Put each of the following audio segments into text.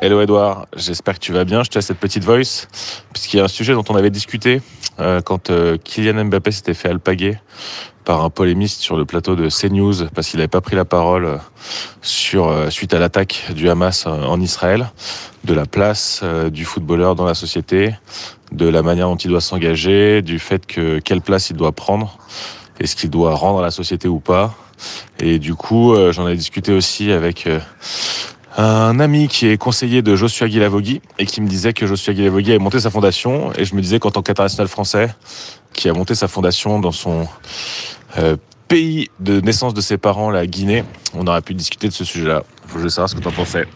Hello Edouard, j'espère que tu vas bien. Je te laisse cette petite voice, puisqu'il y a un sujet dont on avait discuté euh, quand euh, Kylian Mbappé s'était fait alpaguer par un polémiste sur le plateau de CNews parce qu'il n'avait pas pris la parole euh, sur, euh, suite à l'attaque du Hamas euh, en Israël, de la place euh, du footballeur dans la société, de la manière dont il doit s'engager, du fait que quelle place il doit prendre, est-ce qu'il doit rendre à la société ou pas. Et du coup, j'en ai discuté aussi avec un ami qui est conseiller de Joshua Guilavogui et qui me disait que Joshua Guilavogui avait monté sa fondation et je me disais qu'en tant qu'international français qui a monté sa fondation dans son euh, pays de naissance de ses parents, la Guinée, on aurait pu discuter de ce sujet-là. Je voulais savoir ce que tu en pensais.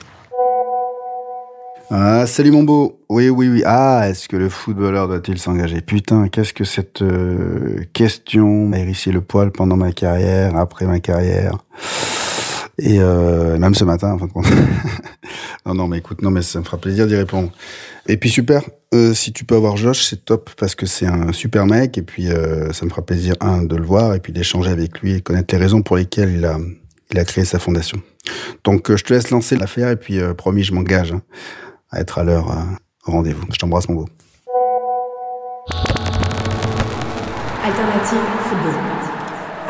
Ah, salut mon beau. Oui, oui, oui. Ah, est-ce que le footballeur doit-il s'engager? Putain, qu'est-ce que cette euh, question m'a hérissé le poil pendant ma carrière, après ma carrière? Et euh, même ce matin, en fin non, non, mais écoute, non, mais ça me fera plaisir d'y répondre. Et puis super, euh, si tu peux avoir Josh, c'est top parce que c'est un super mec. Et puis euh, ça me fera plaisir, un, de le voir et puis d'échanger avec lui et connaître les raisons pour lesquelles il a, il a créé sa fondation. Donc euh, je te laisse lancer l'affaire et puis euh, promis, je m'engage hein, à être à l'heure euh, au rendez-vous. Je t'embrasse, mon beau. Alternative football.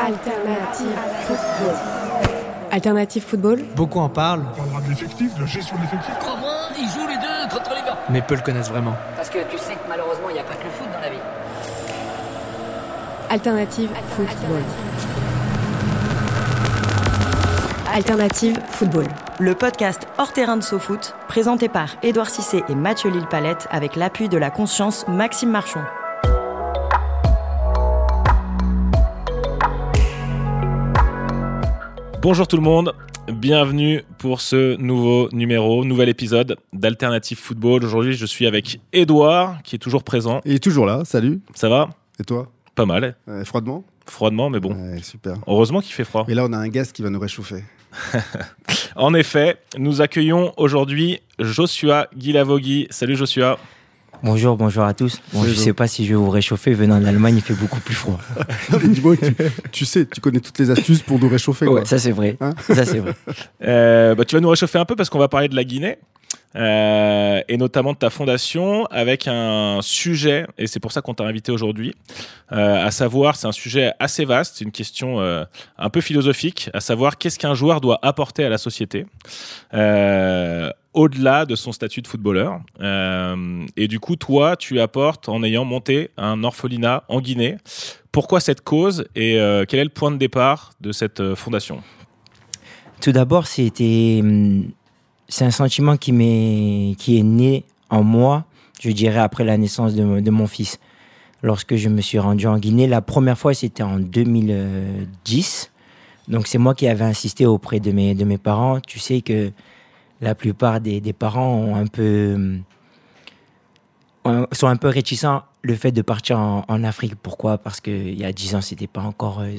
Alternative football. Alternative football. Beaucoup en parlent, On parlera de l'effectif, de la gestion de l'effectif. Comment ils jouent les deux contre les gars mais peu le connaissent vraiment. Parce que tu sais que malheureusement, il n'y a pas que le foot dans la vie. Alternative football. Alternative football. Le podcast Hors terrain de SoFoot, présenté par Édouard Cissé et Mathieu Lille-Palette avec l'appui de la conscience Maxime Marchon. Bonjour tout le monde, bienvenue pour ce nouveau numéro, nouvel épisode d'Alternative Football. Aujourd'hui, je suis avec Edouard qui est toujours présent. Il est toujours là, salut. Ça va? Et toi? Pas mal, Euh, Froidement froidement, mais bon. Ouais, super. Heureusement qu'il fait froid. Et là, on a un gaz qui va nous réchauffer. En effet, nous accueillons aujourd'hui Joshua Guilavogui. Salut Joshua. Bonjour, bonjour à tous. Bon, je Bonjour. sais pas si je vais vous réchauffer. Venant d'Allemagne, il fait beaucoup plus froid. Dis-moi, tu, tu sais, tu connais toutes les astuces pour nous réchauffer. quoi. Ouais, ça c'est vrai. Hein ça c'est vrai. Euh, bah, tu vas nous réchauffer un peu parce qu'on va parler de la Guinée. euh, et notamment de ta fondation avec un sujet, et c'est pour ça qu'on t'a invité aujourd'hui, euh, à savoir, c'est un sujet assez vaste, c'est une question euh, un peu philosophique, à savoir qu'est-ce qu'un joueur doit apporter à la société euh, au-delà de son statut de footballeur. Euh, et du coup, toi, tu apportes en ayant monté un orphelinat en Guinée. Pourquoi cette cause et euh, quel est le point de départ de cette euh, fondation? Tout d'abord, c'était, hum, c'est un sentiment qui m'est, qui est né en moi, je dirais après la naissance de, de mon fils. Lorsque je me suis rendu en Guinée, la première fois c'était en 2010. Donc c'est moi qui avais insisté auprès de mes, de mes parents. Tu sais que la plupart des, parents ont- sont un peu réticents le fait de partir en, Afrique. Pourquoi? Parce qu'il y a 10 ans, c'était pas encore euh,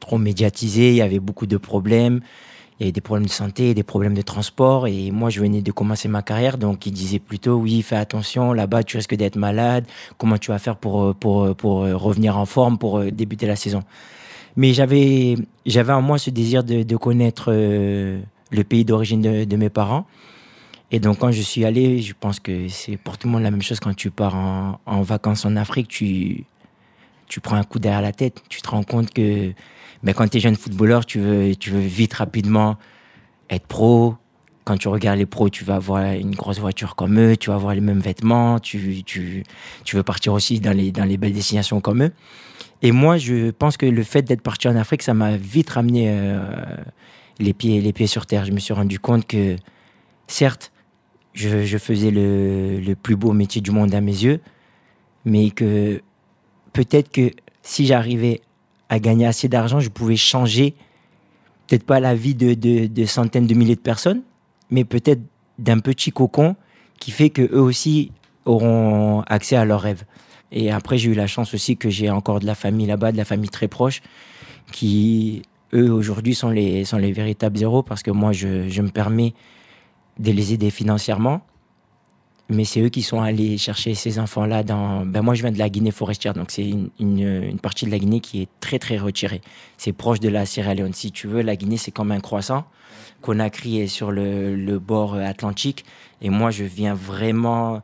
trop médiatisé, il y avait beaucoup de problèmes. Il y avait des problèmes de santé, des problèmes de transport. Et moi, je venais de commencer ma carrière. Donc, ils disaient plutôt, oui, fais attention, là-bas, tu risques d'être malade. Comment tu vas faire pour, euh, euh, euh, revenir en forme, pour euh, débuter la saison? Mais j'avais en moi ce désir de, connaître euh, le pays d'origine de, mes parents. Et donc, quand je suis allé, je pense que c'est pour tout le monde la même chose quand tu pars en, vacances en Afrique. Tu, tu prends un coup derrière la tête. Tu te rends compte que mais quand tu es jeune footballeur, tu veux, tu veux vite, rapidement être pro. Quand tu regardes les pros, tu vas avoir une grosse voiture comme eux, tu vas avoir les mêmes vêtements, tu, tu, tu veux partir aussi dans les, dans les belles destinations comme eux. Et moi, je pense que le fait d'être parti en Afrique, ça m'a vite ramené euh, les, pieds, sur terre. Je me suis rendu compte que, certes, je, faisais le, plus beau métier du monde à mes yeux, mais que peut-être que si j'arrivais à gagner assez d'argent, je pouvais changer, peut-être pas la vie de centaines de milliers de personnes, mais peut-être d'un petit cocon qui fait que eux aussi auront accès à leurs rêves. Et après, j'ai eu la chance aussi que j'ai encore de la famille là-bas, de la famille très proche, qui, eux, aujourd'hui, sont les, sont les véritables héros parce que moi, je, je me permets de les aider financièrement. Mais c'est eux qui sont allés chercher ces enfants-là dans. Ben moi, je viens de la Guinée forestière, donc c'est une, une, partie de la Guinée qui est très, très retirée. C'est proche de la Sierra Leone. Si tu veux, la Guinée, c'est comme un croissant. Conakry est sur le, le bord atlantique. Et moi, je viens vraiment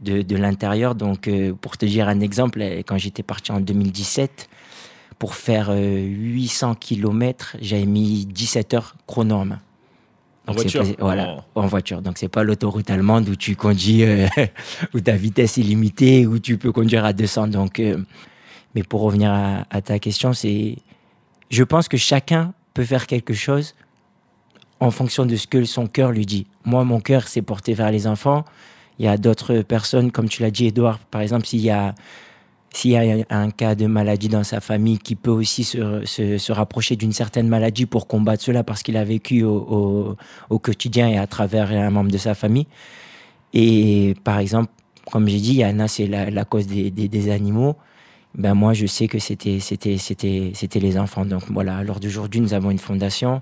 de, de l'intérieur. Donc, euh, pour te dire un exemple, euh, quand j'étais parti en 2017, pour faire euh, 800 km, j'avais mis 17 heures chrono en main. En Donc, c'est voiture? pas- Voilà, en voiture. Donc, c'est pas l'autoroute allemande où tu conduis, euh, où ta vitesse est limitée, où tu peux conduire à 200. Donc, euh, mais pour revenir à, à ta question, c'est, je pense que chacun peut faire quelque chose en fonction de ce que son cœur lui dit. Moi, mon cœur, c'est porté vers les enfants. Il y a d'autres personnes, comme tu l'as dit, Edouard, par exemple, s'il y a, s'il y a un cas de maladie dans sa famille qui peut aussi se, se, se rapprocher d'une certaine maladie pour combattre cela parce qu'il a vécu au, au, quotidien et à travers un membre de sa famille. Et par exemple, comme j'ai dit, Yana, c'est la, cause des, des, animaux. Ben moi, je sais que c'était, c'était, c'était, c'était les enfants. Donc voilà, l'heure d'aujourd'hui, nous avons une fondation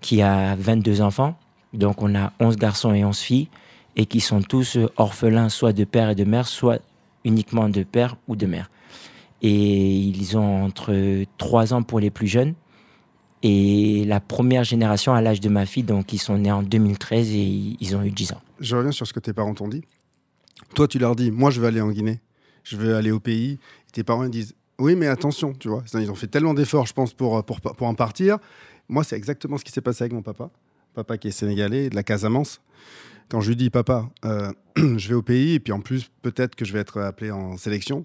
qui a 22 enfants. Donc on a 11 garçons et 11 filles et qui sont tous orphelins, soit de père et de mère, soit uniquement de père ou de mère. Et ils ont entre 3 ans pour les plus jeunes. Et la première génération à l'âge de ma fille, donc ils sont nés en 2013 et ils ont eu 10 ans. Je reviens sur ce que tes parents t'ont dit. Toi, tu leur dis, moi, je veux aller en Guinée, je veux aller au pays. Et tes parents ils disent, oui, mais attention, tu vois. Ils ont fait tellement d'efforts, je pense, pour, pour, pour en partir. Moi, c'est exactement ce qui s'est passé avec mon papa. Papa qui est sénégalais, de la Casamance. Quand je lui dis, papa, euh, je vais au pays, et puis en plus, peut-être que je vais être appelé en sélection.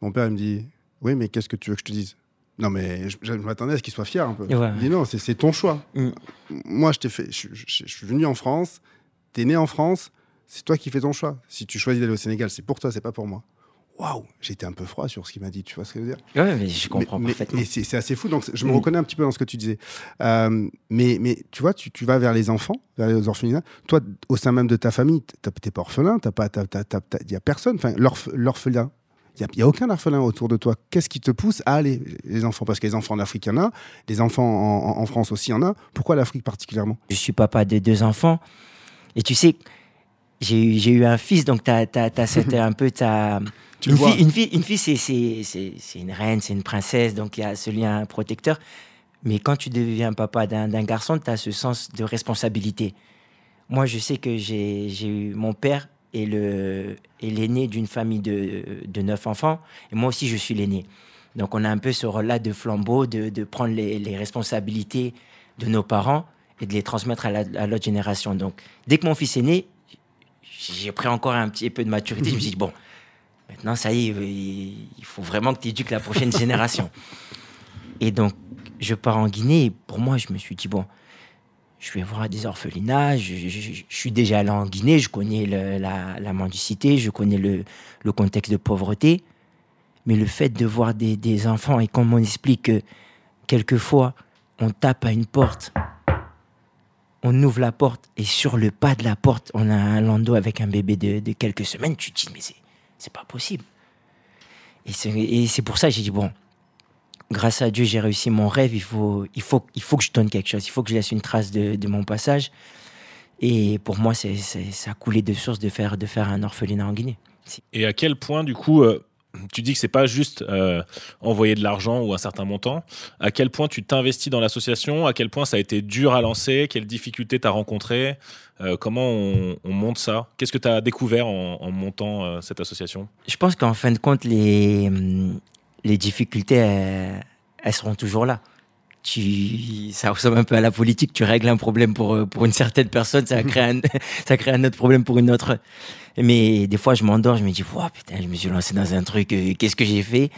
Mon père, il me dit, oui, mais qu'est-ce que tu veux que je te dise? Non, mais je, je m'attendais à ce qu'il soit fier un peu. Ouais. Il dit, non, c'est c'est ton choix. Mm. Moi, je t'ai fait, je, je- je suis venu en France, t'es né en France, c'est toi qui fais ton choix. Si tu choisis d'aller au Sénégal, c'est pour toi, c'est pas pour moi. Waouh, été un peu froid sur ce qu'il m'a dit, tu vois ce que je veux dire? Ouais, mais je comprends mais, mais- parfaitement. mais c'est c'est assez fou, donc je me Mm. reconnais un petit peu dans ce que tu disais. Euh, mais, mais tu vois, tu, tu vas vers les enfants, vers les orphelinats. Toi, au sein même de ta famille, t'es pas orphelin, t'as pas, il y a personne. Enfin, l'orph- l'orphelin, il y a, aucun orphelin autour de toi. Qu'est-ce qui te pousse à aller les enfants? Parce que les enfants en Afrique, il y en a, les enfants en, en- en France aussi, il y en a. Pourquoi l'Afrique particulièrement? Je suis papa de deux enfants. Et tu sais, j'ai eu, j'ai eu un fils, donc tu as, c'était un peu ta. Tu une, vois. fille, une fille, une fille c'est, c'est, c'est, c'est une reine, c'est une princesse, donc il y a ce lien protecteur. Mais quand tu deviens papa d'un, d'un garçon, tu as ce sens de responsabilité. Moi, je sais que j'ai, j'ai eu mon père est l'aîné d'une famille de, de neuf enfants, et moi aussi, je suis l'aîné. Donc, on a un peu ce rôle-là de flambeau, de, de prendre les, les responsabilités de nos parents et de les transmettre à, la, à l'autre génération. Donc, dès que mon fils est né, j'ai pris encore un petit peu de maturité. Je me suis dit, bon, maintenant, ça y est, il faut vraiment que tu éduques la prochaine génération. Et donc, je pars en Guinée. Et pour moi, je me suis dit, bon, je vais voir des orphelinats. Je, je- je- je suis déjà allé en Guinée. Je connais le- la, la mendicité. Je connais le, le contexte de pauvreté. Mais le fait de voir des, des enfants et comme on explique que quelquefois, on tape à une porte, on ouvre la porte et sur le pas de la porte, on a un landau avec un bébé de, de quelques semaines. Tu te dis, mais c'est, pas possible. Et c'est, pour ça j'ai dit, bon, grâce à Dieu, j'ai réussi mon rêve. Il faut, il faut, il faut que je donne quelque chose. Il faut que je laisse une trace de, de mon passage. Et pour moi, c'est- ça a coulé de source de faire, de faire un orphelinat en Guinée. Et à quel point, du coup, euh, tu dis que c'est pas juste euh, envoyer de l'argent ou un certain montant. À quel point tu t'investis dans l'association? À quel point ça a été dur à lancer? Quelles difficultés t'as rencontrées? Euh, Comment on, on monte ça? Qu'est-ce que tu as découvert en, montant euh, cette association? Je pense qu'en fin de compte, les, hum, les difficultés, elles seront toujours là. Tu, ça ressemble un peu à la politique. Tu règles un problème pour, euh, pour une certaine personne, ça crée, un, ça crée un autre problème pour une autre. Mais des fois, je m'endors, je me dis, putain, je me suis lancé dans un truc, euh, qu'est-ce que j'ai fait?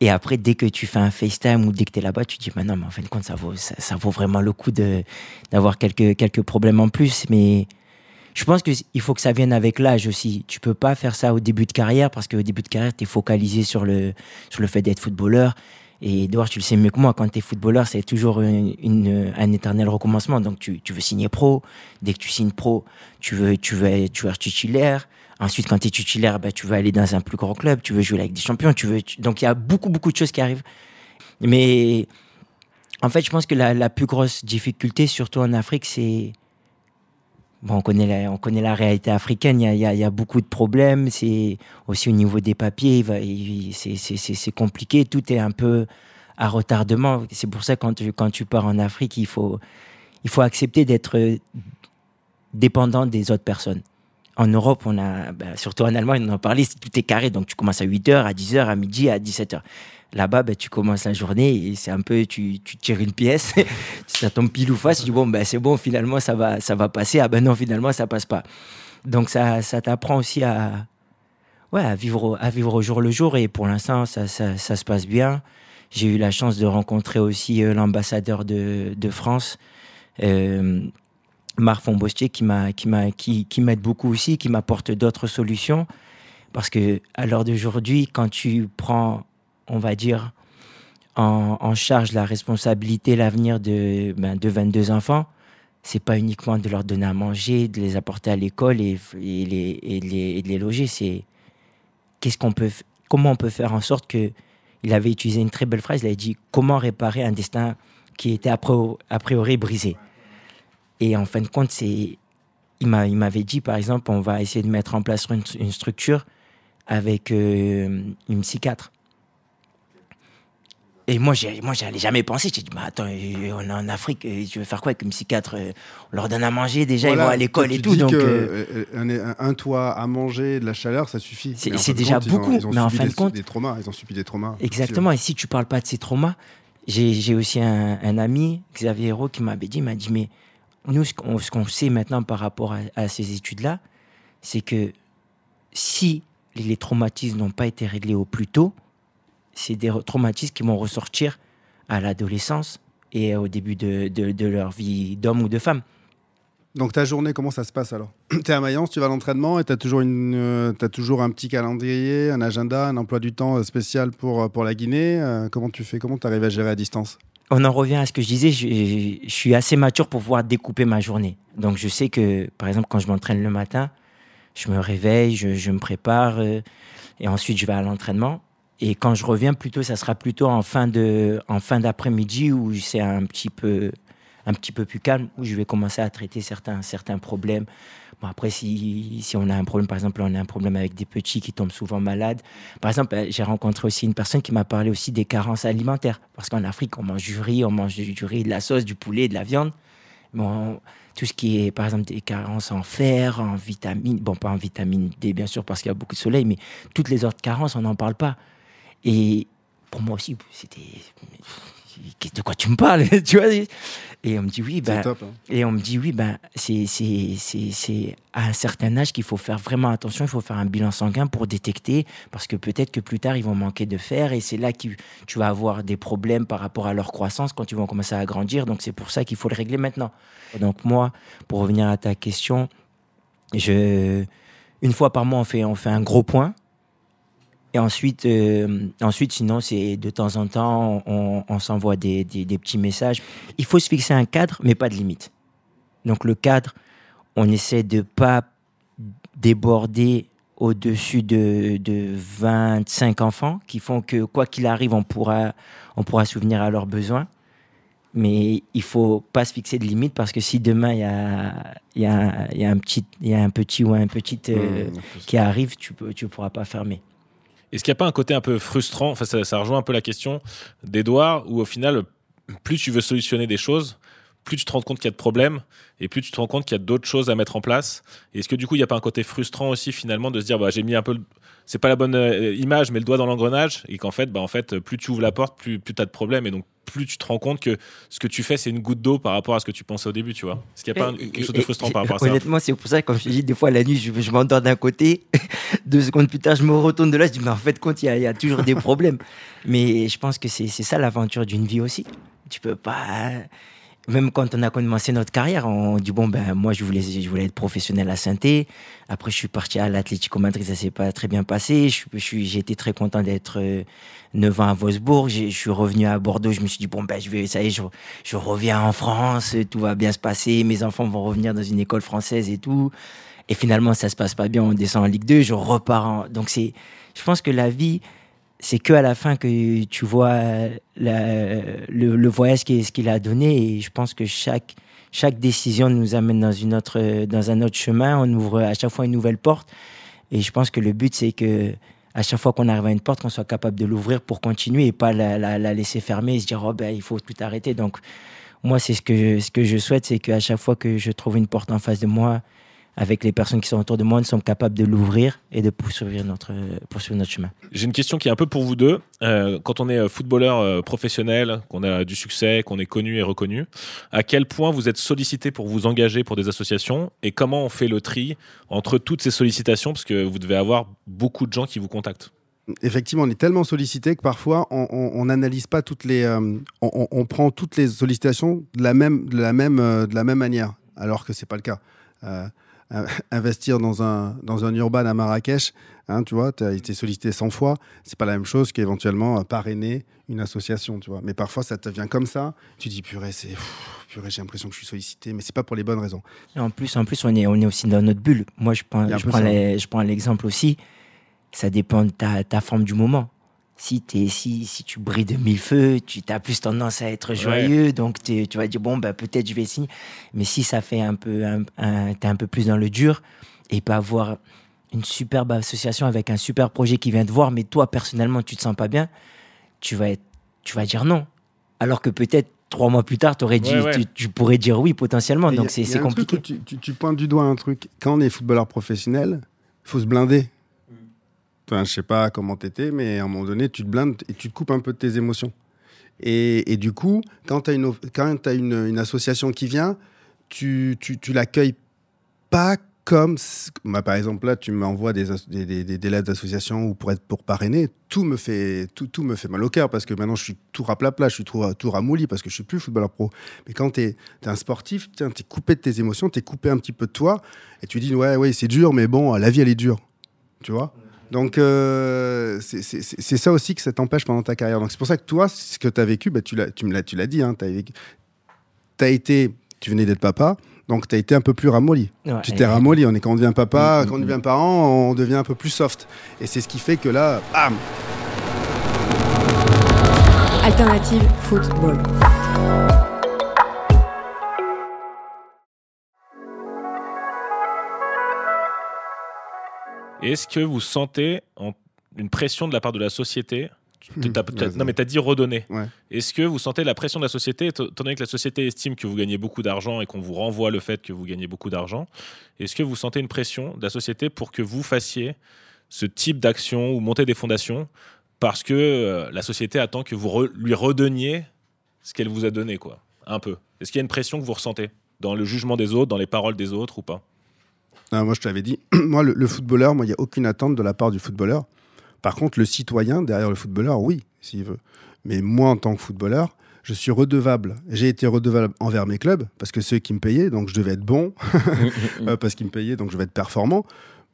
Et après, dès que tu fais un FaceTime ou dès que tu es là-bas, tu te dis, bah non, mais en fin de compte, ça vaut, ça, vaut vraiment le coup d'avoir quelques, quelques problèmes en plus. Mais je pense qu'il faut que ça vienne avec l'âge aussi. Tu peux pas faire ça au début de carrière parce qu'au début de carrière, tu es focalisé sur le, sur le fait d'être footballeur. Et Edouard, tu le sais mieux que moi, quand tu es footballeur, c'est toujours une, un éternel recommencement. Donc tu, tu veux signer pro. Dès que tu signes pro, tu veux, tu veux, être titulaire. Ensuite, quand tu es titulaire, bah, tu veux aller dans un plus grand club. Tu veux jouer avec des champions. Tu veux, Donc il y a beaucoup, beaucoup de choses qui arrivent. Mais en fait, je pense que la, la plus grosse difficulté, surtout en Afrique, c'est Bon, on connaît la, on connaît la réalité africaine, il y a, beaucoup de problèmes, c'est aussi au niveau des papiers, c'est- compliqué, tout est un peu à retardement. C'est pour ça que quand tu, quand tu pars en Afrique, il faut, il faut accepter d'être dépendant des autres personnes. En Europe, on a, bah, surtout en Allemagne, on en parlait, tout est carré. Donc, tu commences à 8h, à 10h, à midi, à 17h. Là-bas, bah, tu commences la journée et c'est un peu, tu, tu tires une pièce, ça tombe pile ou face, tu dis, bon, bah, c'est bon, finalement, ça va, ça va passer. Ah ben non, finalement, ça passe pas. Donc, ça, ça t'apprend aussi à, ouais, à, vivre, à vivre au jour le jour. Et pour l'instant, ça, ça, se passe bien. J'ai eu la chance de rencontrer aussi euh, l'ambassadeur de, de, France. Euh, Marc Fonbostier qui m'a qui m'a qui, qui m'aide beaucoup aussi, qui m'apporte d'autres solutions parce que à l'heure d'aujourd'hui, quand tu prends, on va dire, en, charge la responsabilité, l'avenir de ben, de 22 enfants, c'est pas uniquement de leur donner à manger, de les apporter à l'école et, les, et, les, et de les loger, c'est qu'est-ce qu'on peut comment on peut faire en sorte que il avait utilisé une très belle phrase, il a dit comment réparer un destin qui était a priori brisé? Et en fin de compte, c'est, il m'avait dit, par exemple, on va essayer de mettre en place une, une structure avec euh, une psychiatre. Et moi, moi, j'allais jamais penser. J'ai dit, mais attends, euh, on est en Afrique, euh, tu veux faire quoi avec une psychiatre On leur donne à manger, déjà, voilà, ils vont à l'école et tout. Donc, que, un, un, toit à manger, de la chaleur, ça suffit. C'est déjà compte, beaucoup, ils ont, ils ont mais en fin de compte. Des traumas, ils ont subi des traumas. Exactement, et si tu parles pas de ces traumas, j'ai aussi un, un, ami, Xavier Hérault, qui m'avait dit, m'a dit, mais nous, ce qu'on qu sait maintenant par rapport à, à ces études-là, c'est que si les traumatismes n'ont pas été réglés au plus tôt, c'est des traumatismes qui vont ressortir à l'adolescence et au début de, de, de leur vie d'homme ou de femme. Donc ta journée, comment ça se passe alors Tu es à Mayence, tu vas à l'entraînement et tu as, toujours une, euh, as toujours un petit calendrier, un agenda, un emploi du temps spécial pour, pour la Guinée. Euh, comment tu fais Comment tu arrives à gérer à distance? On en revient à ce que je disais, je, je, suis assez mature pour pouvoir découper ma journée. Donc je sais que, par exemple, quand je m'entraîne le matin, je me réveille, je, je me prépare euh, et ensuite je vais à l'entraînement. Et quand je reviens, plutôt, ça sera plutôt en fin d'après-midi où c'est un petit peu, plus calme, où je vais commencer à traiter certains, problèmes. Bon, après, si, on a un problème, par exemple, on a un problème avec des petits qui tombent souvent malades. Par exemple, j'ai rencontré aussi une personne qui m'a parlé aussi des carences alimentaires. Parce qu'en Afrique, on mange du riz, on mange du riz, de la sauce, du poulet, de la viande. Bon, tout ce qui est, par exemple, des carences en fer, en vitamines, bon, pas en vitamine D, bien sûr, parce qu'il y a beaucoup de soleil, mais toutes les autres carences, on n'en parle pas. Et pour moi aussi, c'était de quoi tu me parles? Tu vois? Et on me dit oui ben top, hein. et on me dit oui ben c'est à un certain âge qu'il faut faire vraiment attention il faut faire un bilan sanguin pour détecter parce que peut-être que plus tard ils vont manquer de fer et c'est là que tu vas avoir des problèmes par rapport à leur croissance quand ils vont commencer à grandir. Donc c'est pour ça qu'il faut le régler maintenant. Donc moi pour revenir à ta question je une fois par mois on fait on fait un gros point et ensuite, euh, ensuite sinon, c'est de temps en temps, on, on s'envoie des, des, des, petits messages. Il faut se fixer un cadre, mais pas de limite. Donc le cadre, on essaie de pas déborder au-dessus de, de 25 enfants, qui font que quoi qu'il arrive, on pourra, on pourra souvenir à leurs besoins. Mais il faut pas se fixer de limite parce que si demain il y a, y, a, y, a un petit, y a un petit ou un petit euh, mmh, qui arrive, tu ne tu pourras pas fermer. Est-ce qu'il n'y a pas un côté un peu frustrant Enfin, ça, rejoint un peu la question d'Edouard, où au final, plus tu veux solutionner des choses, plus tu te rends compte qu'il y a de problèmes et plus tu te rends compte qu'il y a d'autres choses à mettre en place. Est-ce que du coup, il n'y a pas un côté frustrant aussi finalement de se dire, bah, j'ai mis un peu, c'est pas la bonne euh, image, mais le doigt dans l'engrenage et qu'en fait, bah, en fait, plus tu ouvres la porte, plus, plus tu as de problèmes et donc plus tu te rends compte que ce que tu fais, c'est une goutte d'eau par rapport à ce que tu pensais au début, tu vois. Est-ce qu'il n'y a pas quelque chose de frustrant par rapport à ça Honnêtement, c'est pour ça que, comme je dis, des fois, la nuit, je, je m'endors d'un côté, deux secondes plus tard, je me retourne de là, je dis, mais en fait, compte, il y, y, a toujours des problèmes. mais je pense que c'est ça l'aventure d'une vie aussi. Tu peux pas même quand on a commencé notre carrière, on dit bon ben moi je voulais je voulais être professionnel à saint Après je suis parti à l'Atlético Madrid, ça s'est pas très bien passé. Je, je j'ai été très content d'être euh, 9 ans à Wolfsburg. Je suis revenu à Bordeaux. Je me suis dit bon ben je vais ça y est, je, je reviens en France, tout va bien se passer. Mes enfants vont revenir dans une école française et tout. Et finalement ça se passe pas bien. On descend en Ligue 2, je repars. En... Donc c'est je pense que la vie c'est que à la fin que tu vois la, le, voyage qu'il qu a donné. Et je pense que chaque chaque décision nous amène dans une autre dans un autre chemin. On ouvre à chaque fois une nouvelle porte. Et je pense que le but c'est que à chaque fois qu'on arrive à une porte qu'on soit capable de l'ouvrir pour continuer et pas la, la, la, laisser fermer et se dire oh ben il faut tout arrêter. Donc moi, c'est ce que ce que je souhaite, c'est qu'à chaque fois que je trouve une porte en face de moi, avec les personnes qui sont autour de moi, nous sommes capables de l'ouvrir et de poursuivre notre, poursuivre notre chemin. J'ai une question qui est un peu pour vous deux. Euh, quand on est euh, footballeur euh, professionnel, qu'on a du succès, qu'on est connu et reconnu, à quel point vous êtes sollicité pour vous engager pour des associations et comment on fait le tri entre toutes ces sollicitations? Parce que vous devez avoir beaucoup de gens qui vous contactent effectivement, on est tellement sollicité que parfois on n'analyse pas toutes les, on, on, prend toutes les sollicitations de la même, de la même, de la même manière, alors que c'est pas le cas investir dans un, dans un urban à Marrakech, hein, tu vois, tu as été sollicité 100 fois, c'est pas la même chose qu'éventuellement euh, parrainer une association, tu vois. Mais parfois, ça te vient comme ça, tu dis, purée, c'est, purée, j'ai l'impression que je suis sollicité, mais c'est pas pour les bonnes raisons. en plus, en plus on, est, on est aussi dans notre bulle. Moi, je prends, je prends, je prends l'exemple aussi, ça dépend de ta, ta forme du moment si, es, si, si tu brilles de mille feux, tu as plus tendance à être joyeux, donc tu vas dire, bon, bah, peut-être je vais signer. Mais si ça fait un peu, un, es un peu plus dans le dur, et pas avoir une superbe association avec un super projet qui vient te voir, mais toi, personnellement, tu te sens pas bien, tu vas, être, tu vas dire non. Alors que peut-être trois mois plus tard, aurais dit, Tu, pourrais dire oui potentiellement. donc c'est compliqué. Tu, tu, tu, pointes du doigt un truc. Quand on est footballeur professionnel, il faut se blinder. Enfin, je sais pas comment t'étais, mais à un moment donné, tu te blindes et tu te coupes un peu de tes émotions. Et, du coup, quand tu as, une, association qui vient, tu, tu, l'accueilles pas comme bah, par exemple là tu m'envoies des, des, des, lettres d'association ou pour être pour parrainer tout me fait tout, me fait mal au cœur parce que maintenant je suis tout raplapla je suis tout, tout ramolli parce que je suis plus footballeur pro. Mais quand tu es, un sportif tu es coupé de tes émotions tu es coupé un petit peu de toi et tu dis ouais ouais c'est dur mais bon la vie elle est dure. Tu vois? Donc, euh, c'est ça aussi que ça t'empêche pendant ta carrière. Donc, c'est pour ça que toi, ce que tu as vécu, bah, tu l'as dit, hein, tu as, été, tu venais d'être papa, donc tu as été un peu plus ramolli. tu t'es ramolli. On est, quand on devient papa, mm, mm, quand on devient mm. parent, on devient un peu plus soft. Et c'est ce qui fait que là, bam Alternative football. Est-ce que vous sentez une pression de la part de la société non, mais tu as dit redonner. Est-ce que vous sentez la pression de la société, étant donné que la société estime que vous gagnez beaucoup d'argent et qu'on vous renvoie le fait que vous gagnez beaucoup d'argent Est-ce que vous sentez une pression de la société pour que vous fassiez ce type d'action ou monter des fondations parce que euh, la société attend que vous lui redonniez ce qu'elle vous a donné, quoi Un peu? Est-ce qu'il y a une pression que vous ressentez dans le jugement des autres, dans les paroles des autres ou pas? Moi, je t'avais dit, moi, le, footballeur, moi, il n'y a aucune attente de la part du footballeur. Par contre, le citoyen derrière le footballeur, oui, s'il veut. Mais moi, en tant que footballeur, je suis redevable. J'ai été redevable envers mes clubs parce que ceux qui me payaient, donc je devais être bon, euh, parce qu'ils me payaient, donc je devais être performant.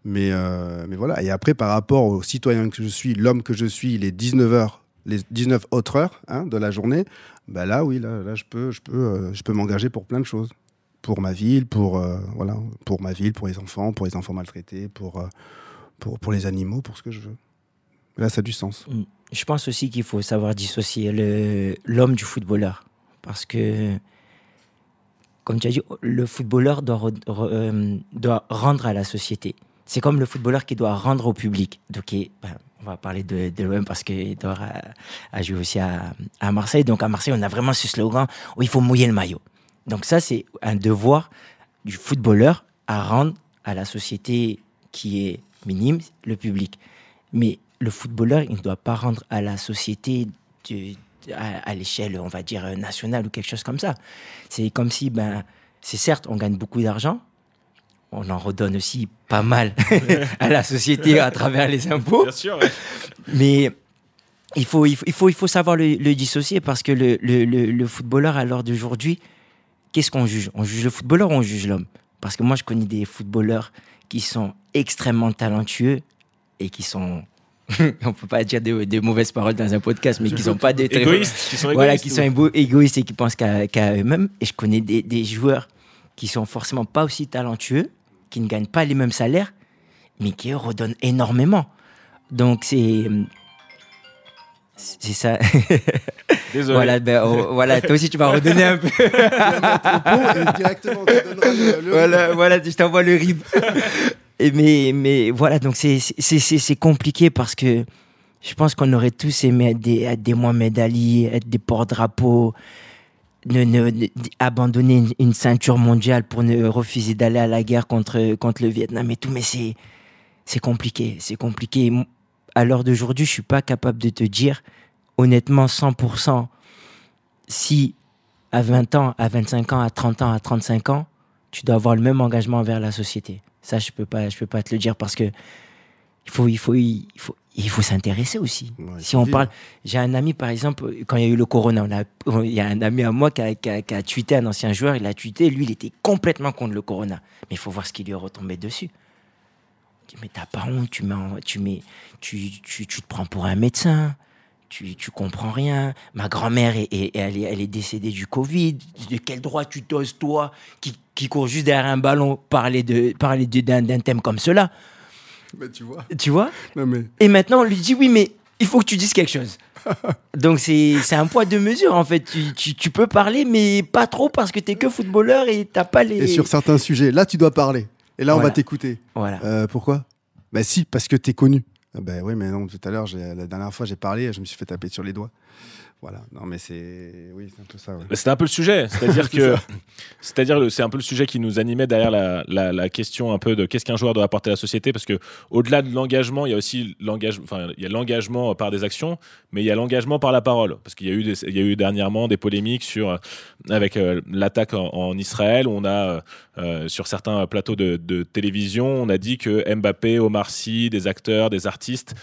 Mais, euh, mais voilà. Et après, par rapport au citoyen que je suis, l'homme que je suis, les 19 heures, les 19 autres heures hein, de la journée, bah là, oui, là, là je peux, je peux, euh, je peux m'engager pour plein de choses pour ma ville, pour, euh, voilà, pour ma ville, pour les enfants, pour les enfants maltraités, pour, euh, pour, pour les animaux, pour ce que je veux. Là, ça a du sens. Mm. Je pense aussi qu'il faut savoir dissocier l'homme du footballeur. Parce que, comme tu as dit, le footballeur doit, euh, doit rendre à la société. C'est comme le footballeur qui doit rendre au public. Donc, ben, on va parler de, de l'OM parce qu'il doit a, joué aussi à, à Marseille. Donc, à Marseille, on a vraiment ce slogan où il faut mouiller le maillot. Donc ça, c'est un devoir du footballeur à rendre à la société qui est minime, le public. Mais le footballeur, il ne doit pas rendre à la société à, l'échelle, on va dire, nationale ou quelque chose comme ça. C'est comme si, ben, c'est certes, on gagne beaucoup d'argent, on en redonne aussi pas mal à la société à travers les impôts. Bien sûr. Mais il faut, il faut, il faut, savoir le, dissocier parce que le, le, le footballeur, à l'heure d'aujourd'hui, qu'est-ce qu'on juge? On juge le footballeur ou on juge l'homme? Parce que moi, je connais des footballeurs qui sont extrêmement talentueux et qui sont on peut pas dire des, mauvaises paroles dans un podcast, mais qui sont pas des égoïstes, qui sont voilà, qui sont égoïstes et qui pensent qu'à eux-mêmes. Et je connais des, des, joueurs qui sont forcément pas aussi talentueux, qui ne gagnent pas les mêmes salaires, mais qui redonnent énormément. Donc c'est c'est ça. Désolé. Voilà, ben, oh, voilà, toi aussi tu vas redonner un peu. directement, le, voilà, voilà, je t'envoie le rib. mais, mais voilà, donc c'est compliqué parce que je pense qu'on aurait tous aimé être des, des moins médaillés, être des porte-drapeaux. ne, ne- ne- abandonner une, une ceinture mondiale pour ne refuser d'aller à la guerre contre, contre le Vietnam et tout, mais c'est compliqué, c'est compliqué. À l'heure d'aujourd'hui, je suis pas capable de te dire, honnêtement, 100%, si à 20 ans, à 25 ans, à 30 ans, à 35 ans, tu dois avoir le même engagement envers la société. Ça, je peux pas, je peux pas te le dire parce que il faut, il faut, il faut, il faut s'intéresser aussi. Ouais, si on parle, j'ai un ami par exemple, quand il y a eu le corona, on a, il y a un ami à moi qui a, qui a- qui a tweeté un ancien joueur, il a tweeté, lui, il était complètement contre le corona. Mais il faut voir ce qui lui est retombé dessus. Mais t'as pas honte, tu, mets tu, mets, tu, tu, tu te prends pour un médecin, tu, tu comprends rien. Ma grand-mère, est, est- elle, est, elle est décédée du Covid. De quel droit tu t'oses, toi, qui, qui court juste derrière un ballon, parler de parler de- d'un d'un thème comme cela? Mais tu vois. Tu vois? Non, mais. et maintenant, on lui dit oui, mais il faut que tu dises quelque chose. Donc, c'est c'est un poids de mesure, en fait. Tu, tu, tu peux parler, mais pas trop parce que t'es que footballeur et t'as pas les. Et sur certains sujets, là, tu dois parler. Et là, on va t'écouter. Voilà. Euh, pourquoi? Bah si, parce que t'es connu. Ah bah oui, mais non, tout à l'heure, la dernière fois, j'ai parlé, je me suis fait taper sur les doigts. Voilà. Non, mais c'est. Oui, c'est un peu ça. ouais. C'était un peu le sujet, c'est-à-dire C'est que, c'est-à-dire c'est un peu le sujet qui nous animait derrière la, la, la question un peu de qu'est-ce qu'un joueur doit apporter à la société, parce que au-delà de l'engagement, il y a aussi l'engagement, enfin il y a l'engagement par des actions, mais il y a l'engagement par la parole, parce qu'il y a eu, des- il y a eu dernièrement des polémiques sur avec euh, l'attaque en, en Israël, où on a euh, euh, sur certains plateaux de, de télévision, on a dit que Mbappé, Omar Sy, des acteurs, des artistes,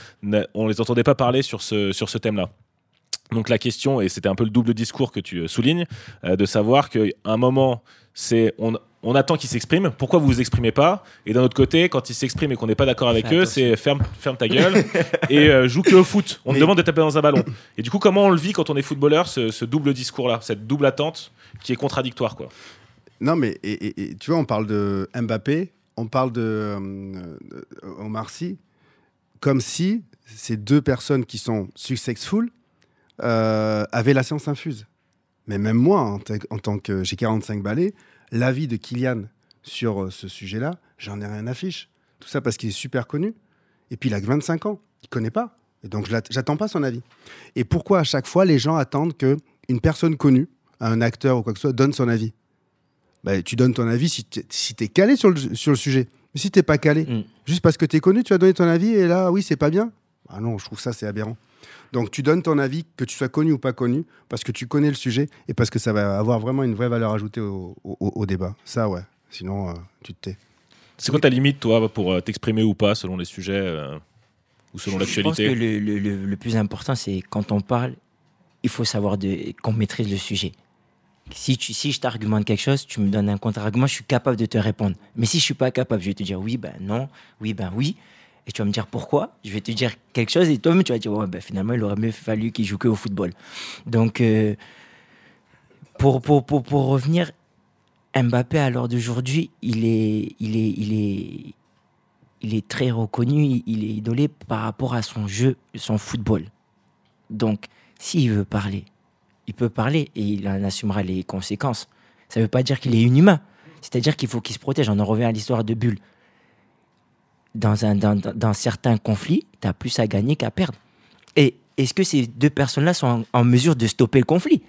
on les entendait pas parler sur ce sur ce thème-là. Donc la question, et c'était un peu le double discours que tu euh, soulignes, euh, de savoir qu'à un moment, c'est on, on attend qu'ils s'expriment. Pourquoi vous vous exprimez pas? Et d'un autre côté, quand ils s'expriment et qu'on n'est pas d'accord avec Fais eux, attention. c'est ferme, ferme ta gueule et euh, joue que au foot. On te Mais- demande de taper dans un ballon. Et du coup, comment on le vit quand on est footballeur, ce, ce double discours-là, cette double attente qui est contradictoire, quoi? Non, mais et, et- et tu vois, on parle de Mbappé, on parle de, euh, de Omar Sy, comme si ces deux personnes qui sont successful euh, avaient la science infuse. Mais même moi, en, ta- en tant que j'ai 45 balais, l'avis de Kylian sur euh, ce sujet-là, j'en ai rien à fiche. Tout ça parce qu'il est super connu. Et puis il a que 25 ans, il connaît pas. Et donc j'attends pas son avis. Et pourquoi à chaque fois les gens attendent que une personne connue, un acteur ou quoi que ce soit, donne son avis? Bah, tu donnes ton avis si tu si es calé sur le, sur le sujet. Mais si t'es pas calé, Mm. juste parce que tu es connu, tu vas donner ton avis et là, oui, c'est pas bien. Ah non, je trouve ça, c'est aberrant. Donc tu donnes ton avis, que tu sois connu ou pas connu, parce que tu connais le sujet et parce que ça va avoir vraiment une vraie valeur ajoutée au, au- au débat. Ça, ouais. Sinon, euh, tu te tais. C'est quoi ta limite, toi, pour euh, t'exprimer ou pas selon les sujets euh, ou selon Je pense que l'actualité le, le- le- le plus important, c'est quand on parle, il faut savoir de- qu'on maîtrise le sujet. Si, tu, si je t'argumente quelque chose, tu me donnes un contre-argument, je suis capable de te répondre. Mais si je suis pas capable, je vais te dire oui, ben non, oui, ben oui. Et tu vas me dire pourquoi? Je vais te dire quelque chose et toi-même, tu vas dire ben finalement, il aurait mieux fallu qu'il joue que au football. Donc, euh, pour, pour, pour, pour revenir, Mbappé, à l'heure d'aujourd'hui, il est, il, est, il, est, il est très reconnu, il- il est idolé par rapport à son jeu, son football. Donc, s'il veut parler, il peut parler et il en assumera les conséquences. Ça ne veut pas dire qu'il est inhumain. C'est-à-dire qu'il faut qu'il se protège. On en revient à l'histoire de Bulle. Dans, un, dans, dans- certains conflits, tu as plus à gagner qu'à perdre. Et est-ce que ces deux personnes-là sont en, en mesure de stopper le conflit?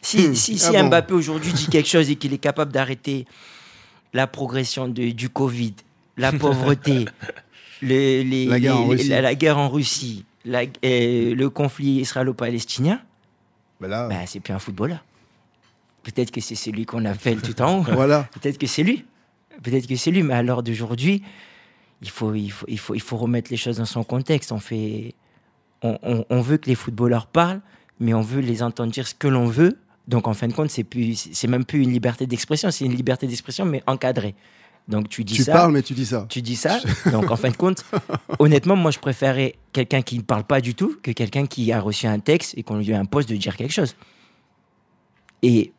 Si, Hmm. si, Ah bon Mbappé aujourd'hui dit quelque chose et qu'il est capable d'arrêter la progression de- du Covid, la pauvreté, les- La guerre en les- Russie. la, la guerre en Russie, la- euh, le conflit israélo-palestinien, Bah bah, c'est plus un footballeur. Peut-être que c'est celui qu'on appelle tout en haut. voilà. Peut-être que c'est lui. Peut-être que c'est lui, mais à l'heure d'aujourd'hui, il faut, il, faut, il, faut, il faut remettre les choses dans son contexte. On, fait, on, on- on veut que les footballeurs parlent, mais on veut les entendre dire ce que l'on veut. Donc en fin de compte, c'est plus, c'est même plus une liberté d'expression, c'est une liberté d'expression, mais encadrée. Donc tu dis Tu ça. parles, mais tu dis ça. Tu dis ça, donc en fin de compte, honnêtement, moi je préférais quelqu'un qui ne parle pas du tout que quelqu'un qui a reçu un texte et qu'on lui impose de dire quelque chose. Et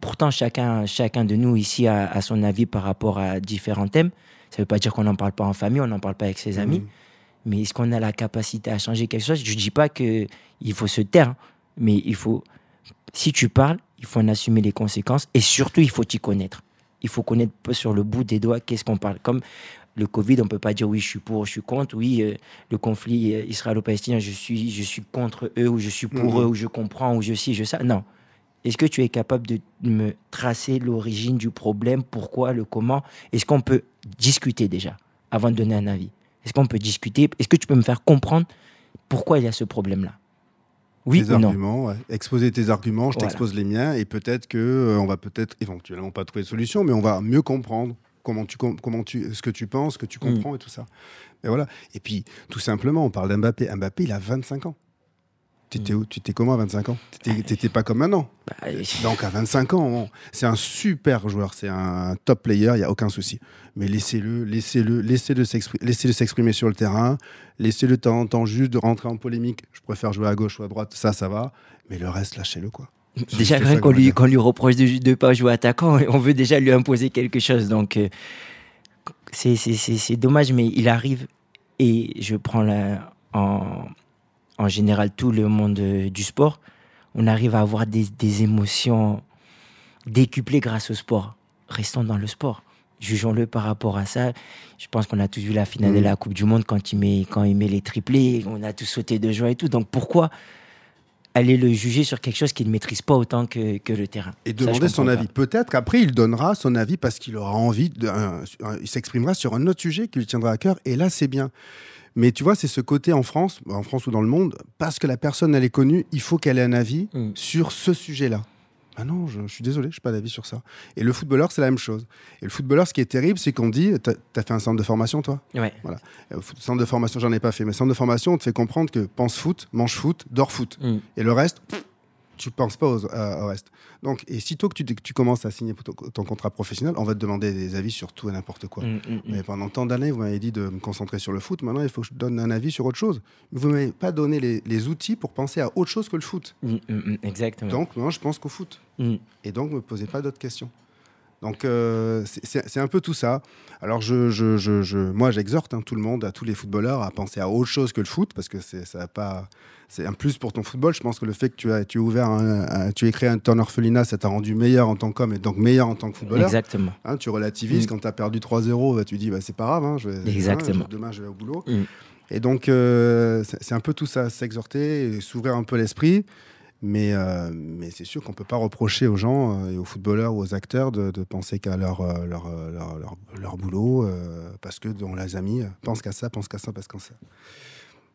pourtant, chacun, chacun de nous ici a, a son avis par rapport à différents thèmes. Ça ne veut pas dire qu'on n'en parle pas en famille, on n'en parle pas avec ses amis. Mhm. Mais est-ce qu'on a la capacité à changer quelque chose? Je ne dis pas qu'il faut se taire, hein, mais il faut, si tu parles, il faut en assumer les conséquences et surtout, il faut t'y connaître. Il faut connaître sur le bout des doigts qu'est-ce qu'on parle. Comme le Covid, on ne peut pas dire oui, je suis pour, je suis contre. Oui, euh, le conflit euh, israélo-palestinien, je suis, je suis contre eux, ou je suis pour Mhm. eux, ou je comprends, ou je suis, je sais. Non. Est-ce que tu es capable de me tracer l'origine du problème, pourquoi, le comment? Est-ce qu'on peut discuter déjà avant de donner un avis Est-ce qu'on peut discuter? Est-ce que tu peux me faire comprendre pourquoi il y a ce problème-là? Oui tes ou non? ouais. exposer tes arguments, je Voilà. t'expose les miens, et peut-être que euh, on va peut-être éventuellement pas trouver de solution, mais on va mieux comprendre comment tu, com- comment tu, ce que tu penses, ce que tu Mm. comprends et tout ça. Et voilà. Et puis, tout simplement, on parle d'Mbappé. Mbappé, il a 25 ans. T'étais où? Tu étais comment à 25 ans? T'étais t'étais pas comme maintenant? Bah, Donc à 25 ans, c'est un super joueur, c'est un top player, il y a aucun souci. Mais laissez-le, laissez-le, laissez-le s'exprimer, laissez-le s'exprimer sur le terrain, laissez-le de temps en temps juste de rentrer en polémique. Je préfère jouer à gauche ou à droite, ça, ça va. Mais le reste, lâchez-le quoi. Déjà, rien qu'on lui, reproche de ne pas jouer attaquant, on veut déjà lui imposer quelque chose. Donc, euh, c'est dommage, mais il arrive, et je prends la, en, en général tout le monde euh, du sport, on arrive à avoir des, des émotions décuplées grâce au sport. Restons dans le sport. Jugeons-le par rapport à ça. Je pense qu'on a tous vu la finale de Mhm. la Coupe du Monde quand il, met, quand il met les triplés. On a tous sauté de joie et tout. Donc pourquoi aller le juger sur quelque chose qu'il ne maîtrise pas autant que, que le terrain? Et demander son avis. Peut-être qu'après, il donnera son avis parce qu'il aura envie, de, il s'exprimera sur un autre sujet qui lui tiendra à cœur. Et là, c'est bien. Mais tu vois, c'est ce côté en France, en France ou dans le monde, parce que la personne, elle est connue, il faut qu'elle ait un avis Mm. sur ce sujet-là. Ah non, je, je suis désolé, je n'ai pas d'avis sur ça. Et le footballeur, c'est la même chose. Et le footballeur, ce qui est terrible, c'est qu'on dit, tu as fait un centre de formation, toi? Ouais. Euh, foot- Centre de formation, j'en ai pas fait, mais centre de formation, on te fait comprendre que pense foot, mange foot, dors foot. Mm. Et le reste, pff, tu penses pas aux- à- au reste. Donc, et sitôt que tu, que tu commences à signer ton, ton contrat professionnel, on va te demander des avis sur tout et n'importe quoi. Mm, mm, mm. Mais pendant tant d'années, vous m'avez dit de me concentrer sur le foot. Maintenant, il faut que je donne un avis sur autre chose. Vous m'avez pas donné les, les outils pour penser à autre chose que le foot. Exactement. Donc, moi, je pense qu'au foot. Et donc, ne me posez pas d'autres questions. Donc, euh, c'est- un peu tout ça. Alors, je, je, moi, j'exhorte hein, tout le monde, à tous les footballeurs, à penser à autre chose que le foot, parce que ça va pas. C'est un plus pour ton football. Je pense que le fait que tu as, tu as ouvert, un, un- tu aies créé un ton orphelinat, ça t'a rendu meilleur en tant qu'homme et donc meilleur en tant que footballeur. Exactement. Hein, tu relativises Mm. quand tu as perdu 3-0, bah, tu dis bah, c'est pas grave, hein, je vais- Exactement. hein, je- demain je vais au boulot. Mm. Et donc euh, c'est un peu tout ça, s'exhorter, s'ouvrir un peu l'esprit. Mais, euh, mais c'est sûr qu'on peut pas reprocher aux gens euh, et aux footballeurs ou aux acteurs de, de penser qu'à leur, euh, leur, leur, boulot parce que on les a mis, euh, pense qu'à ça, pense qu'à ça, pense qu'à ça.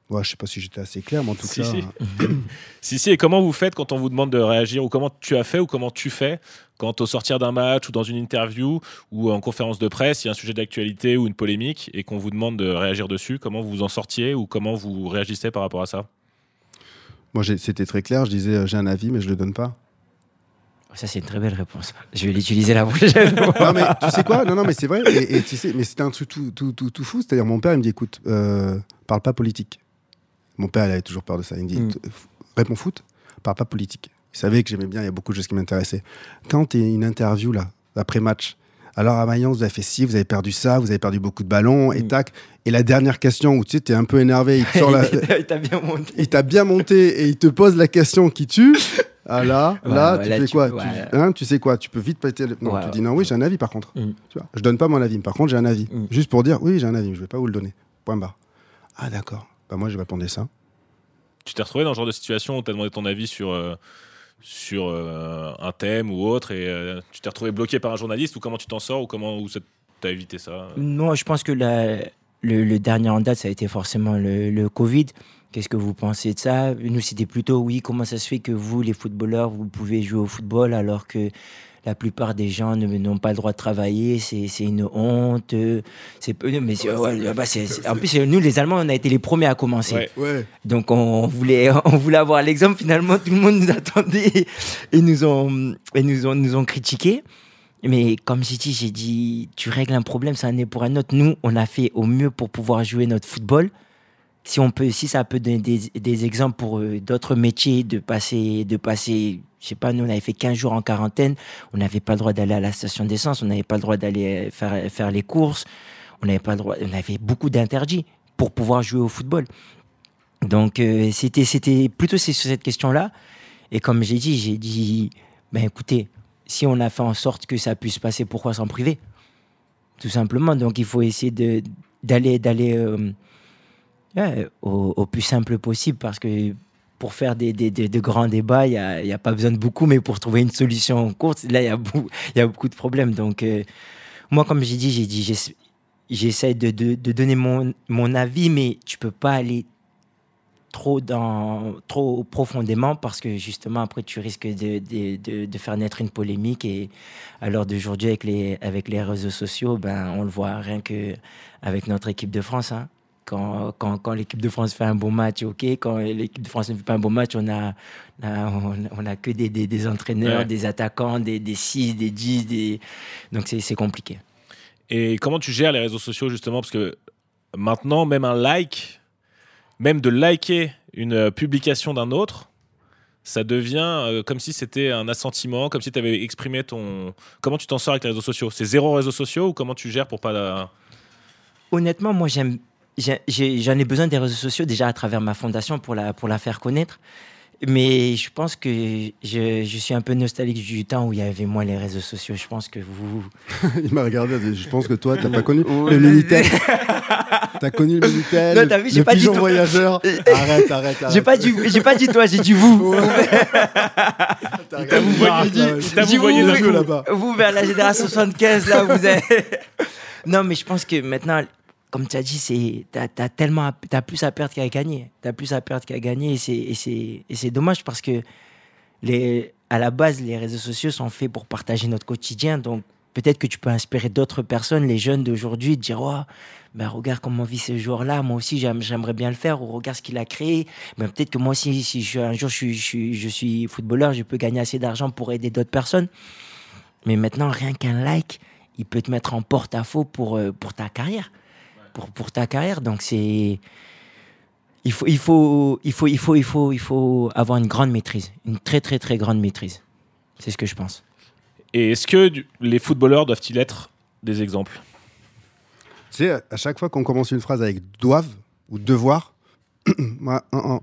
Ouais, je sais pas si j'étais assez clair, mais en tout Si, cas. si. euh, Si, si, et comment vous faites quand on vous demande de réagir ou comment tu as fait ou comment tu fais quand au sortir d'un match ou dans une interview ou en conférence de presse, il y a un sujet d'actualité ou une polémique et qu'on vous demande de réagir dessus, comment vous vous en sortiez ou comment vous réagissez par rapport à ça? Moi, c'était très clair. Je disais, euh, j'ai un avis, mais je le donne pas. Ça, c'est une très belle réponse. Je vais l'utiliser la prochaine fois. non, mais tu sais quoi? Non, non, mais c'est vrai. Et, et tu sais, mais c'était un truc tout, tout, tout, tout fou. C'est-à-dire, mon père, il me dit écoute, euh, parle pas politique. Mon père, il avait toujours peur de ça. Il me dit Mm. réponds foot, parle pas politique. Il savait que j'aimais bien, il y a beaucoup de choses qui m'intéressaient. Quand tu es une interview, là, après-match, alors à Mayence, vous avez fait ci, vous avez perdu ça, vous avez perdu beaucoup de ballons, et Mm. tac. Et la dernière question où tu sais, es un peu énervé, il te sort la- Il t'a bien monté. il t'a bien monté et il te pose la question qui tue? Ah là, Ouais, là, ouais, tu là, fais tu quoi? tu, hein, tu sais quoi? Tu peux vite péter. le- Non, tu dis non, oui, j'ai un avis par contre. Mm. Tu vois, je donne pas mon avis, mais par contre, j'ai un avis. Mm. Juste pour dire, oui, j'ai un avis, je vais pas vous le donner. Point barre. Ah d'accord. Bah moi, je répondais ça. Tu t'es retrouvé dans ce genre de situation où tu as demandé ton avis sur, euh, sur euh, un thème ou autre et euh, tu t'es retrouvé bloqué par un journaliste ou comment tu t'en sors ou comment ou t'as évité ça? Non, je pense que la- le, le dernier en date, ça a été forcément le, le Covid. Qu'est-ce que vous pensez de ça? Nous, c'était plutôt, oui, comment ça se fait que vous, les footballeurs, vous pouvez jouer au football alors que la plupart des gens ne- n'ont pas le droit de travailler, c'est une honte. C'est peu- mais ouais, bah, en plus, nous, les Allemands, on a été les premiers à commencer. Ouais. Ouais. Donc on voulait, on voulait avoir l'exemple. Finalement, tout le monde nous attendait et nous ont, et nous ont, nous ont critiqué. Mais comme j'ai dit, j'ai dit, tu règles un problème, ça en est pour un autre. Nous, on a fait au mieux pour pouvoir jouer notre football. Si on peut, si ça peut donner des, exemples pour euh, d'autres métiers, de passer, de passer, je sais pas, nous on avait fait 15 jours en quarantaine, on n'avait pas le droit d'aller à la station d'essence, on n'avait pas le droit d'aller euh, faire, faire les courses, on n'avait pas le droit, on avait beaucoup d'interdits pour pouvoir jouer au football. Donc euh, c'était c'était plutôt sur cette question-là. Et comme j'ai dit, j'ai dit, ben écoutez, si on a fait en sorte que ça puisse passer, pourquoi s'en priver? Tout simplement. Donc il faut essayer de d'aller d'aller euh, au, plus simple possible parce que pour faire des, des, des- de grands débats, il n'y a, y a pas besoin de beaucoup, mais pour trouver une solution courte, là, il y, y a beaucoup de problèmes. Donc, euh, moi, comme j'ai dit, j'ai dit, j'essa- j'essaie de, de, donner mon, mon avis, mais tu peux pas aller trop, dans, trop profondément parce que justement, après, tu risques de, de faire naître une polémique. Et à l'heure d'aujourd'hui, avec les, avec les réseaux sociaux, ben, on le voit rien que avec notre équipe de France. hein. Quand, quand, quand l'équipe de France fait un bon match, ok. Quand l'équipe de France ne fait pas un bon match, on a, on a, on a que des, des, des entraîneurs, Ouais. des attaquants, des, des 6, des 10. Des... Donc c'est compliqué. Et comment tu gères les réseaux sociaux justement? Parce que maintenant, même un like, même de liker une euh, publication d'un autre, ça devient euh, comme si c'était un assentiment, comme si tu avais exprimé ton. Comment tu t'en sors avec les réseaux sociaux? C'est zéro réseaux sociaux ou comment tu gères pour pas. la- Honnêtement, moi, j'aime, j'ai- j'ai- j'en ai besoin des réseaux sociaux déjà à travers ma fondation pour la, pour la faire connaître. Mais je pense que je, je suis un peu nostalgique du temps où il y avait moins les réseaux sociaux. Je pense que vous. Il m'a regardé, je pense que toi, t'as pas connu le Minitel. T'as connu le Minitel, Non, t'as vu, j'ai le pas dit pigeon tout. voyageur. Arrête, arrête, arrête. J'ai pas dit, j'ai pas dit toi, j'ai dit vous. T'as vous voyez- Dis vous d'un coup. là-bas. Vous, vers la génération 75, là, vous êtes. non, mais je pense que maintenant, comme tu as dit, c'est, t'as, t'as tellement, plus à perdre qu'à gagner. T'as plus à perdre qu'à gagner et c'est, dommage parce que les, à la base, les réseaux sociaux sont faits pour partager notre quotidien. Donc, peut-être que tu peux inspirer d'autres personnes, les jeunes d'aujourd'hui, de dire, oh, ben, regarde comment vit ce joueur-là. Moi aussi, j'aime- j'aimerais bien le faire. Ou regarde ce qu'il a créé. Ben, peut-être que moi aussi, si je, un jour je suis, je, suis, je suis footballeur, je peux gagner assez d'argent pour aider d'autres personnes. Mais maintenant, rien qu'un like, il peut te mettre en porte-à-faux pour, euh, pour ta carrière. Pour, pour ta carrière. Donc, c'est. Il faut, il, faut, il, faut, il, faut, il, faut, il faut avoir une grande maîtrise. Une très, très, très grande maîtrise. C'est ce que je pense. Et est-ce que du- les footballeurs doivent-ils être des exemples? Tu sais, à chaque fois qu'on commence une phrase avec doivent ou devoir, moi, un, un,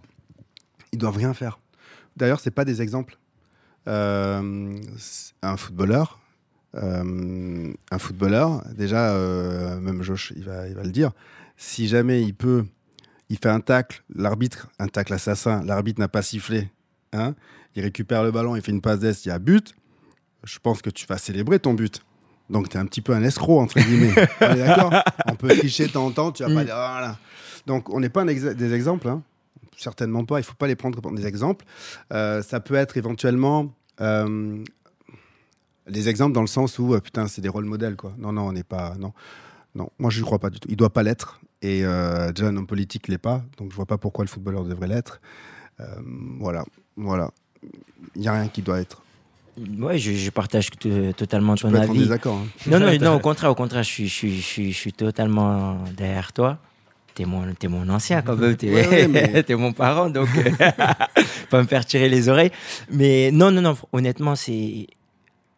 ils doivent rien faire. D'ailleurs, c'est pas des exemples. Euh, un footballeur, un footballeur, déjà, euh, même Josh, il va, il va le dire. Si jamais il peut, il fait un tacle, l'arbitre, un tacle assassin, l'arbitre n'a pas sifflé, hein, il récupère le ballon, il fait une passe d'est, il y a but. Je pense que tu vas célébrer ton but. Donc, tu es un petit peu un escroc, entre guillemets. On est d'accord? On peut tricher de temps en temps, tu vas pas Mm. dire, voilà. Donc, on n'est pas des exemples, hein. certainement pas. Il faut pas les prendre comme des exemples. Euh, ça peut être éventuellement euh, des exemples dans le sens où, euh, putain, c'est des rôles modèles, quoi. Non, non, on n'est pas. Non, non. Moi, je ne crois pas du tout. Il doit pas l'être. Et euh, déjà, un homme politique l'est pas. Donc, je vois pas pourquoi le footballeur devrait l'être. Euh, voilà. Voilà. Il n'y a rien qui doit être. Ouais, je, je partage totalement Tu ton peux être en avis. désaccord. hein. Non, non, non, au contraire, au contraire, je suis, je je je suis totalement derrière toi. T'es mon, t'es mon ancien quand même, t'es, Ouais, ouais, mais- mon parent, donc pas me faire tirer les oreilles. Mais non, non, non, honnêtement, c'est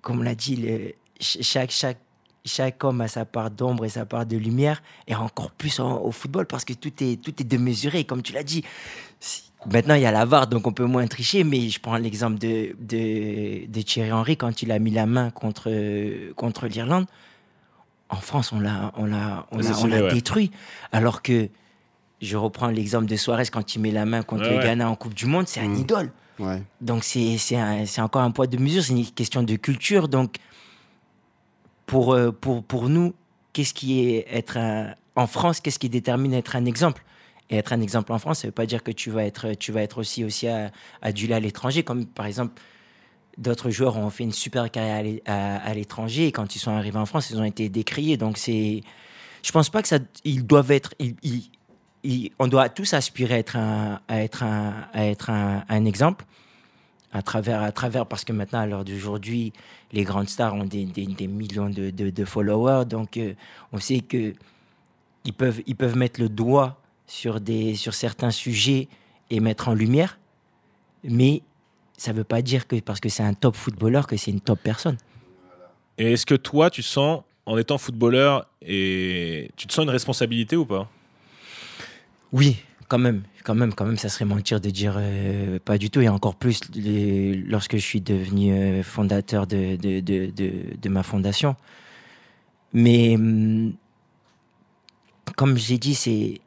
comme l'a dit, le- chaque, chaque, chaque homme a sa part d'ombre et sa part de lumière, et encore plus en- au football parce que tout est, tout est démesuré, comme tu l'as dit. Maintenant, il y a la VAR, donc on peut moins tricher, mais je prends l'exemple de, de, de Thierry Henry quand il a mis la main contre, contre l'Irlande. En France, on l'a, on l'a, on l'a, on Assassiné, l'a ouais. détruit. Alors que je reprends l'exemple de Suarez quand il met la main contre Ouais, le ouais. Ghana en Coupe du Monde, c'est un Mm. idole. Ouais. Donc c'est, encore un poids de mesure, c'est une question de culture. Donc pour, euh, pour, pour nous, qu'est-ce qui est être un- en France, qu'est-ce qui détermine être un exemple? Et être un exemple en France, ça ne veut pas dire que tu vas être, tu vas être aussi, aussi à- adulé à l'étranger, comme par exemple d'autres joueurs ont fait une super carrière à l'é- à, à l'étranger et quand ils sont arrivés en France, ils ont été décriés. Donc c'est, je pense pas que ça, ils doivent être, ils- ils- on doit tous aspirer à être un, exemple. À travers, parce que maintenant, à l'heure d'aujourd'hui, les grandes stars ont des, millions de, followers, donc euh, on sait que ils peuvent, mettre le doigt sur, sur certains sujets et mettre en lumière, mais ça ne veut pas dire que parce que c'est un top footballeur que c'est une top personne. Et est-ce que toi, tu sens, en étant footballeur, et tu te sens une responsabilité ou pas? Oui, quand même, quand même, quand même, ça serait mentir de dire euh, pas du tout. Et encore plus lorsque je suis devenu euh, fondateur de, ma fondation. Mais hum, comme j'ai dit,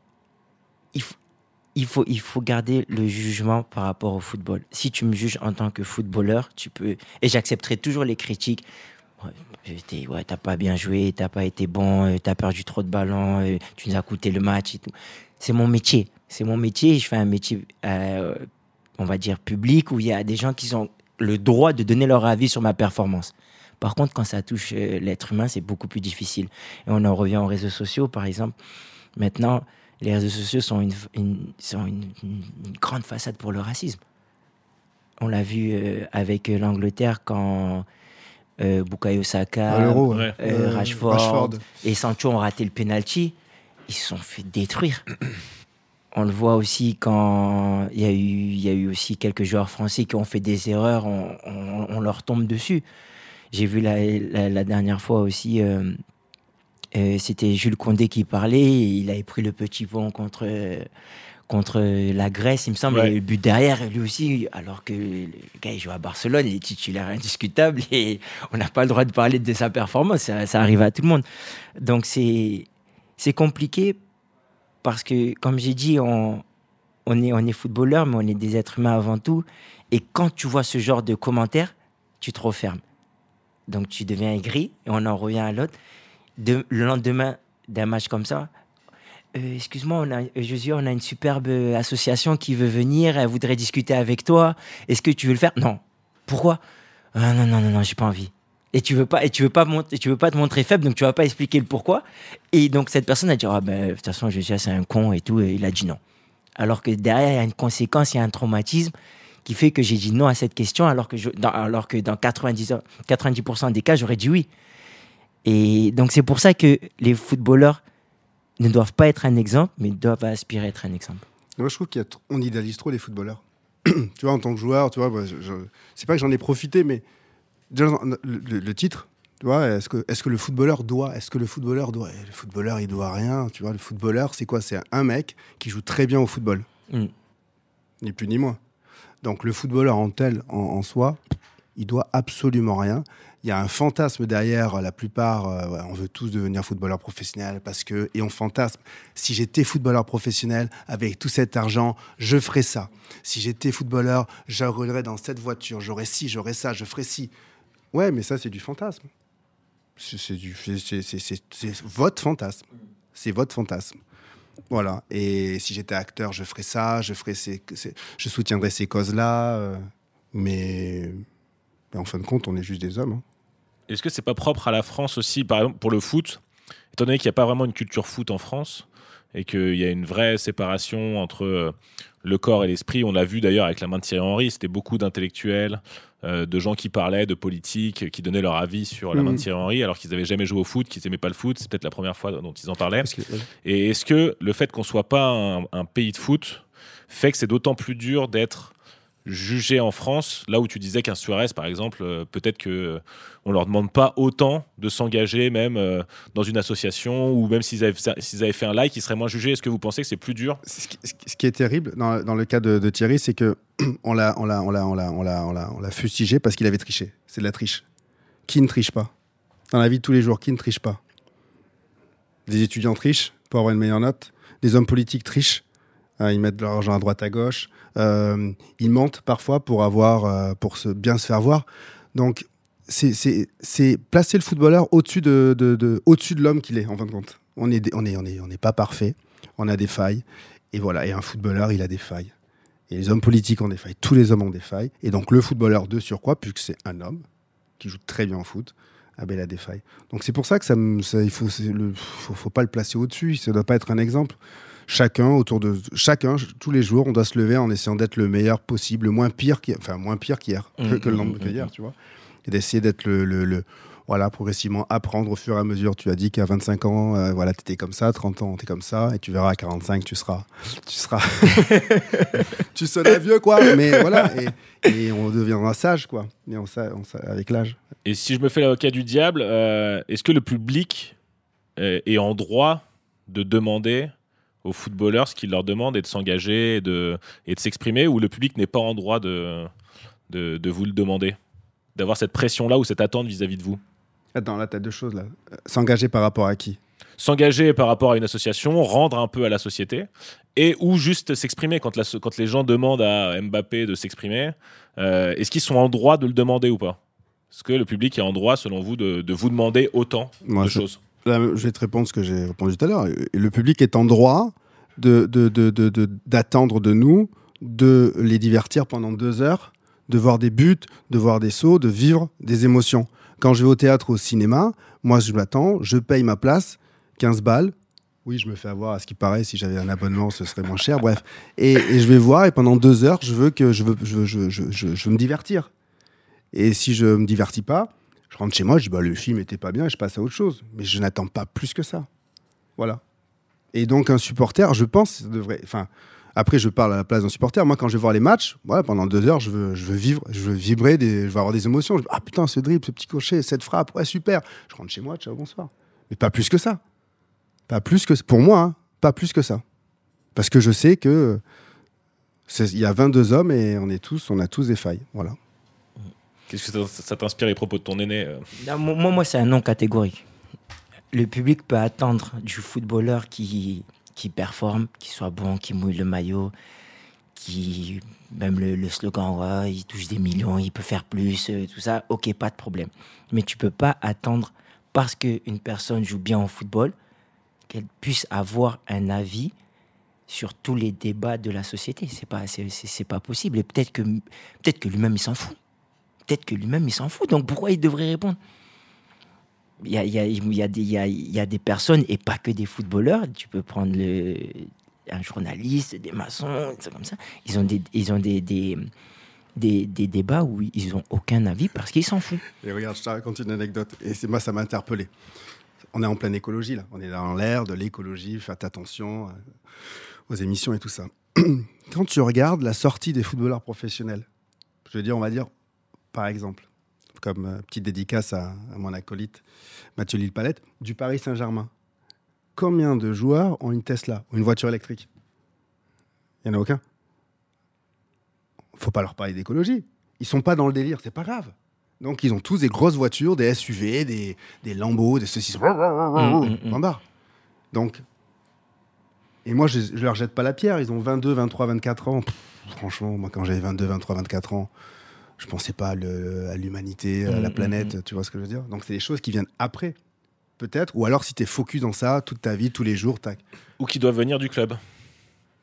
il, faut, garder le jugement par rapport au football. Si tu me juges en tant que footballeur, tu peux. Et j'accepterai toujours les critiques. Ouais, ouais, t'as pas bien joué, t'as pas été bon, euh, t'as perdu trop de ballons, tu nous as coûté le match et tout. C'est mon métier. C'est mon métier. Je fais un métier, euh, on va dire, public où il y a des gens qui ont le droit de donner leur avis sur ma performance. Par contre, quand ça touche l'être humain, c'est beaucoup plus difficile. Et on en revient aux réseaux sociaux, par exemple. Maintenant, les réseaux sociaux sont une, sont une, grande façade pour le racisme. On l'a vu avec l'Angleterre quand euh, Bukayo Saka, Ah, euh, Euh, Rashford, Rashford. et Sancho ont raté le penalty. Ils se sont fait détruire. On le voit aussi quand il y, a eu, il y a eu aussi quelques joueurs français qui ont fait des erreurs, on, on- on leur tombe dessus. J'ai vu la, la- la dernière fois aussi, euh, euh, c'était Jules Condé qui parlait, il avait pris le petit pont contre, contre la Grèce, il me semble, Ouais. et le but derrière, lui aussi, alors que le gars il joue à Barcelone, il est titulaire indiscutable, et on n'a pas le droit de parler de sa performance, ça, ça arrive à tout le monde. Donc c'est c'est compliqué parce que, comme j'ai dit, on, est, on est footballeur, mais on est des êtres humains avant tout. Et quand tu vois ce genre de commentaires, tu te refermes. Donc tu deviens aigri et on en revient à l'autre. Le lendemain d'un match comme ça, euh, excuse-moi, on a, euh, Josué, on a une superbe association qui veut venir, elle voudrait discuter avec toi. Est-ce que tu veux le faire? Non. Pourquoi? Ah, Non, non, non, non, j'ai pas envie. Et tu veux pas, et tu veux pas, et tu veux pas te montrer faible, donc tu vas pas expliquer le pourquoi. Et donc cette personne a dit ah ben de toute façon Josué c'est un con et tout, et il a dit non. Alors que derrière il y a une conséquence, il y a un traumatisme qui fait que j'ai dit non à cette question, alors que je, dans, alors que dans 90 90% des cas j'aurais dit oui. Et donc c'est pour ça que les footballeurs ne doivent pas être un exemple, mais doivent aspirer à être un exemple. Moi, je trouve qu'on idéalise trop les footballeurs. tu vois, en tant que joueur, tu vois, je- je- c'est pas que j'en ai profité, mais le, titre, tu vois, est-ce que, est que le footballeur doit Est-ce que le footballeur doit Le footballeur, il doit rien. Tu vois, le footballeur, c'est quoi? C'est un mec qui joue très bien au football. Mm. Ni plus ni moins. Donc, le footballeur en tel, en, en soi, il doit absolument rien. Il y a un fantasme derrière. La plupart, euh, ouais, on veut tous devenir footballeur professionnel parce que, et on fantasme. Si j'étais footballeur professionnel avec tout cet argent, je ferais ça. Si j'étais footballeur, je roulerais dans cette voiture. J'aurais ci, j'aurais ça, je ferais ci. Ouais, mais ça, c'est du fantasme. C'est du, c'est- votre fantasme. C'est votre fantasme. Voilà. Et si j'étais acteur, je ferais ça, je ferais ces, je soutiendrais ces causes-là. euh, mais, mais en fin de compte, on est juste des hommes. hein. Est-ce que c'est pas propre à la France aussi, par exemple, pour le foot Étant donné qu'il n'y a pas vraiment une culture foot en France et qu'il y a une vraie séparation entre euh, le corps et l'esprit, on l'a vu d'ailleurs avec la main de Thierry Henry, c'était beaucoup d'intellectuels, euh, de gens qui parlaient de politique, qui donnaient leur avis sur la main de Mhm. Thierry Henry alors qu'ils n'avaient jamais joué au foot, qu'ils n'aimaient pas le foot. C'est peut-être la première fois dont ils en parlaient. Que-. Et est-ce que le fait qu'on soit pas un, un pays de foot fait que c'est d'autant plus dur d'être jugé en France, là où tu disais qu'un Suarez, par exemple, euh, peut-être que euh, on leur demande pas autant de s'engager même euh, dans une association ou même s'ils avaient, fait un like, ils seraient moins jugés. Est-ce que vous pensez que c'est plus dur? Ce qui, est terrible dans, le cas de, Thierry, c'est que on l'a, on l'a, on l'a, on l'a, on l'a, on l'a, fustigé parce qu'il avait triché. C'est de la triche. Qui ne triche pas? Dans la vie de tous les jours, qui ne triche pas? Des étudiants trichent pour avoir une meilleure note. Des hommes politiques trichent. Euh, ils mettent de l'argent à droite, à gauche. Euh, ils mentent parfois pour avoir, euh, pour se, bien se faire voir. Donc, c'est, placer le footballeur au-dessus de, de, de- l'homme qu'il est, en fin de compte. On est, des- on est, on est, on n'est pas parfait. On a des failles. Et voilà. Et un footballeur, il a des failles. Et les hommes politiques ont des failles. Tous les hommes ont des failles. Et donc, le footballeur de surcroît, puisque c'est un homme qui joue très bien au foot, ah ben, il a des failles. Donc, c'est pour ça que ça, il faut, faut, faut pas le placer au-dessus. Ça ne doit pas être un exemple. Chacun, autour de chacun, tous les jours, on doit se lever en essayant d'être le meilleur possible, le moins pire qu'hier, enfin moins pire qu'hier, que, Mm, que le lendemain mm, qu'hier, tu vois. Et d'essayer d'être le, le- le- voilà, progressivement apprendre au fur et à mesure. Tu as dit qu'à 25 ans, euh, voilà, tu étais comme ça, 30 ans, tu es comme ça, et tu verras à 45, tu seras. Tu seras. tu seras vieux, quoi. Mais voilà, et, et on deviendra sage, quoi. Et on, on avec l'âge. Et si je me fais l'avocat du diable, euh, est-ce que le public euh, est en droit de demander aux footballeurs ce qu'ils leur demandent et de s'engager et de, et de s'exprimer ou le public n'est pas en droit de, de, de vous le demander? D'avoir cette pression-là ou cette attente vis-à-vis de vous? Attends, là, tu as deux choses, là. Euh, S'engager par rapport à qui? S'engager par rapport à une association, rendre un peu à la société, et ou juste s'exprimer quand, la- quand les gens demandent à Mbappé de s'exprimer. euh, Est-ce qu'ils sont en droit de le demander ou pas? Est-ce que le public est en droit, selon vous, de, de vous demander autant Moi, de je- choses? Je vais te répondre ce que j'ai répondu tout à l'heure. Le public est en droit de, de- de- d'attendre nous de les divertir pendant deux heures, de voir des buts, de voir des sauts, de vivre des émotions. Quand je vais au théâtre ou au cinéma, moi je m'attends, je paye ma place, 15 balles. Oui, je me fais avoir à ce qui paraît, si j'avais un abonnement, ce serait moins cher, bref. Et, je vais voir, et pendant deux heures, je veux, que, je veux, je, me divertir. Et si je me divertis pas, je rentre chez moi, je dis bah, le film était pas bien je passe à autre chose. Mais je n'attends pas plus que ça. Voilà. Et donc un supporter, je pense, devrait. Enfin, après, je parle à la place d'un supporter. Moi, quand je vais voir les matchs, voilà, pendant deux heures, je veux, vivre, je veux vibrer, je veux avoir des émotions. Je- ah putain, ce dribble, ce petit crochet, cette frappe, ouais, super. Je rentre chez moi, ciao, bonsoir. Mais pas plus que ça. Pas plus que pour moi, hein, pas plus que ça. Parce que je sais que il y a 22 hommes et on est tous, on a tous des failles. Voilà. Qu'est-ce que ça, t'inspire les propos de ton aîné euh moi, moi c'est un non catégorique. Le public peut attendre du footballeur qui, qui performe, qui soit bon, qui mouille le maillot, qui même le, le slogan, il touche des millions, il peut faire plus, euh, tout ça. Ok, pas de problème. Mais tu peux pas attendre parce qu'une personne joue bien au football qu'elle puisse avoir un avis sur tous les débats de la société. C'est pas, pas possible. Et peut-être que, peut-être que lui-même il s'en fout. Peut-être que lui-même il s'en fout. Donc pourquoi il devrait répondre? Il y a, des- personnes, et pas que des footballeurs, tu peux prendre un journaliste, des maçons, c'est comme ça. Ils ont des, ils ont des, des, des débats où ils n'ont aucun avis parce qu'ils s'en foutent. Et regarde, je te raconte une anecdote. Et c'est moi, ça m'a interpellé. On est en pleine écologie, là. On est dans l'air de l'écologie. Faites attention euh, aux émissions et tout ça. Quand tu regardes la sortie des footballeurs professionnels, je veux dire, on va dire, par exemple, comme euh, petite dédicace à, à mon acolyte Mathieu Lille-Palette, du Paris Saint-Germain. Combien de joueurs ont une Tesla ou une voiture électrique? Il n'y en a aucun. faut pas leur parler d'écologie. Ils sont pas dans le délire, c'est pas grave. Donc ils ont tous des grosses voitures, des SUV, des, des Lambeaux, des ceci. mm, mm. Point barre. Donc, et moi je, je leur jette pas la pierre. Ils ont 22, 23, 24 ans. Pff, franchement, moi quand j'avais 22, 23, 24 ans, je pensais pas à le- à l'humanité, à la Mm, planète. Tu vois ce que je veux dire? Donc c'est des choses qui viennent après, peut-être. Ou alors si tu es focus dans ça toute ta vie, tous les jours, tac. Ou qui doivent venir du club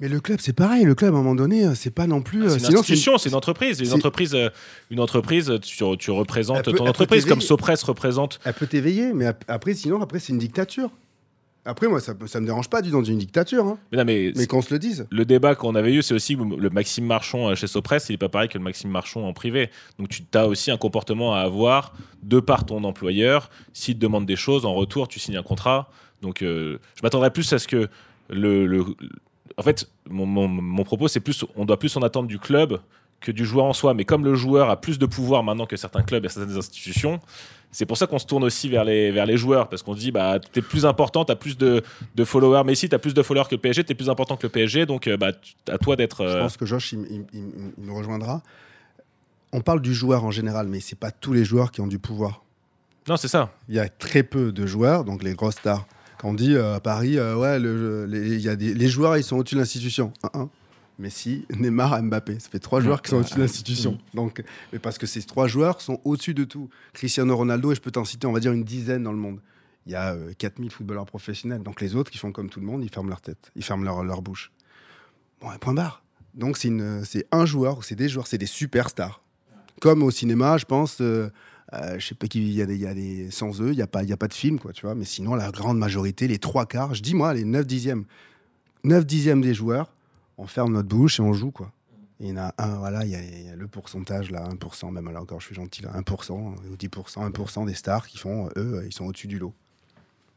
Mais le club, c'est pareil. Le club, à un moment donné, euh, c'est pas non plus. euh, C'est une sinon, institution, c'est une entreprise. Une entreprise, euh, une entreprise tu, tu représentes peut- ton entreprise comme. Sopress représente. Elle peut t'éveiller, mais ap- après, sinon, après, c'est une dictature. Après, moi, ça, ça me dérange pas du dans une dictature, hein, Mais non, mais, mais qu'on se le dise. le débat qu'on avait eu, c'est aussi le Maxime Marchand euh, chez Sopress, il n'est pas pareil que le Maxime Marchand en privé. Donc tu as aussi un comportement à avoir de par ton employeur. S'il te demande des choses, en retour, tu signes un contrat. Donc euh, je m'attendrais plus à ce que le... le- en fait, mon, mon- mon propos, c'est plus, on doit plus en attendre du club que du joueur en soi. Mais comme le joueur a plus de pouvoir maintenant que certains clubs et certaines institutions, c'est pour ça qu'on se tourne aussi vers les, vers les joueurs, parce qu'on se dit, bah, t'es plus important, t'as plus de, de followers. Mais si t'as plus de followers que le PSG, t'es plus important que le PSG, donc euh, bah, à toi d'être. Je euh, pense que Josh, il, il- il- il me rejoindra. On parle du joueur en général, mais c'est pas tous les joueurs qui ont du pouvoir. Non, c'est ça. Il y a très peu de joueurs, donc les grosses stars. Quand on dit euh, à Paris, euh, ouais, le- les, il y a des, les joueurs, ils sont au-dessus de l'institution. Messi, Neymar, Mbappé. Ça fait trois joueurs qui sont au-dessus de l'institution. Donc, mais parce que ces trois joueurs sont au-dessus de tout. Cristiano Ronaldo, et je peux t'en citer, on va dire, une dizaine dans le monde. Il y a euh, 4000 footballeurs professionnels. Donc les autres, qui font comme tout le monde, ils ferment leur tête, ils ferment leur, leur bouche. Bon, et point barre. Donc c'est un joueur, ou c'est des joueurs, c'est des superstars. Comme au cinéma, je pense, euh, euh, je sais pas qui, il y a des, il y a des sans eux, il y a pas, il y a pas de film, quoi, tu vois. Mais sinon, la grande majorité, les trois quarts, je dis moi, les 9 dixièmes, 9 dixièmes des joueurs, on ferme notre bouche et on joue, quoi. Il y en a un, voilà, il y, a, le pourcentage là, 1%, même là encore, je suis gentil là, 1% ou 10%, 1% des stars qui font, eux, ils sont au-dessus du lot.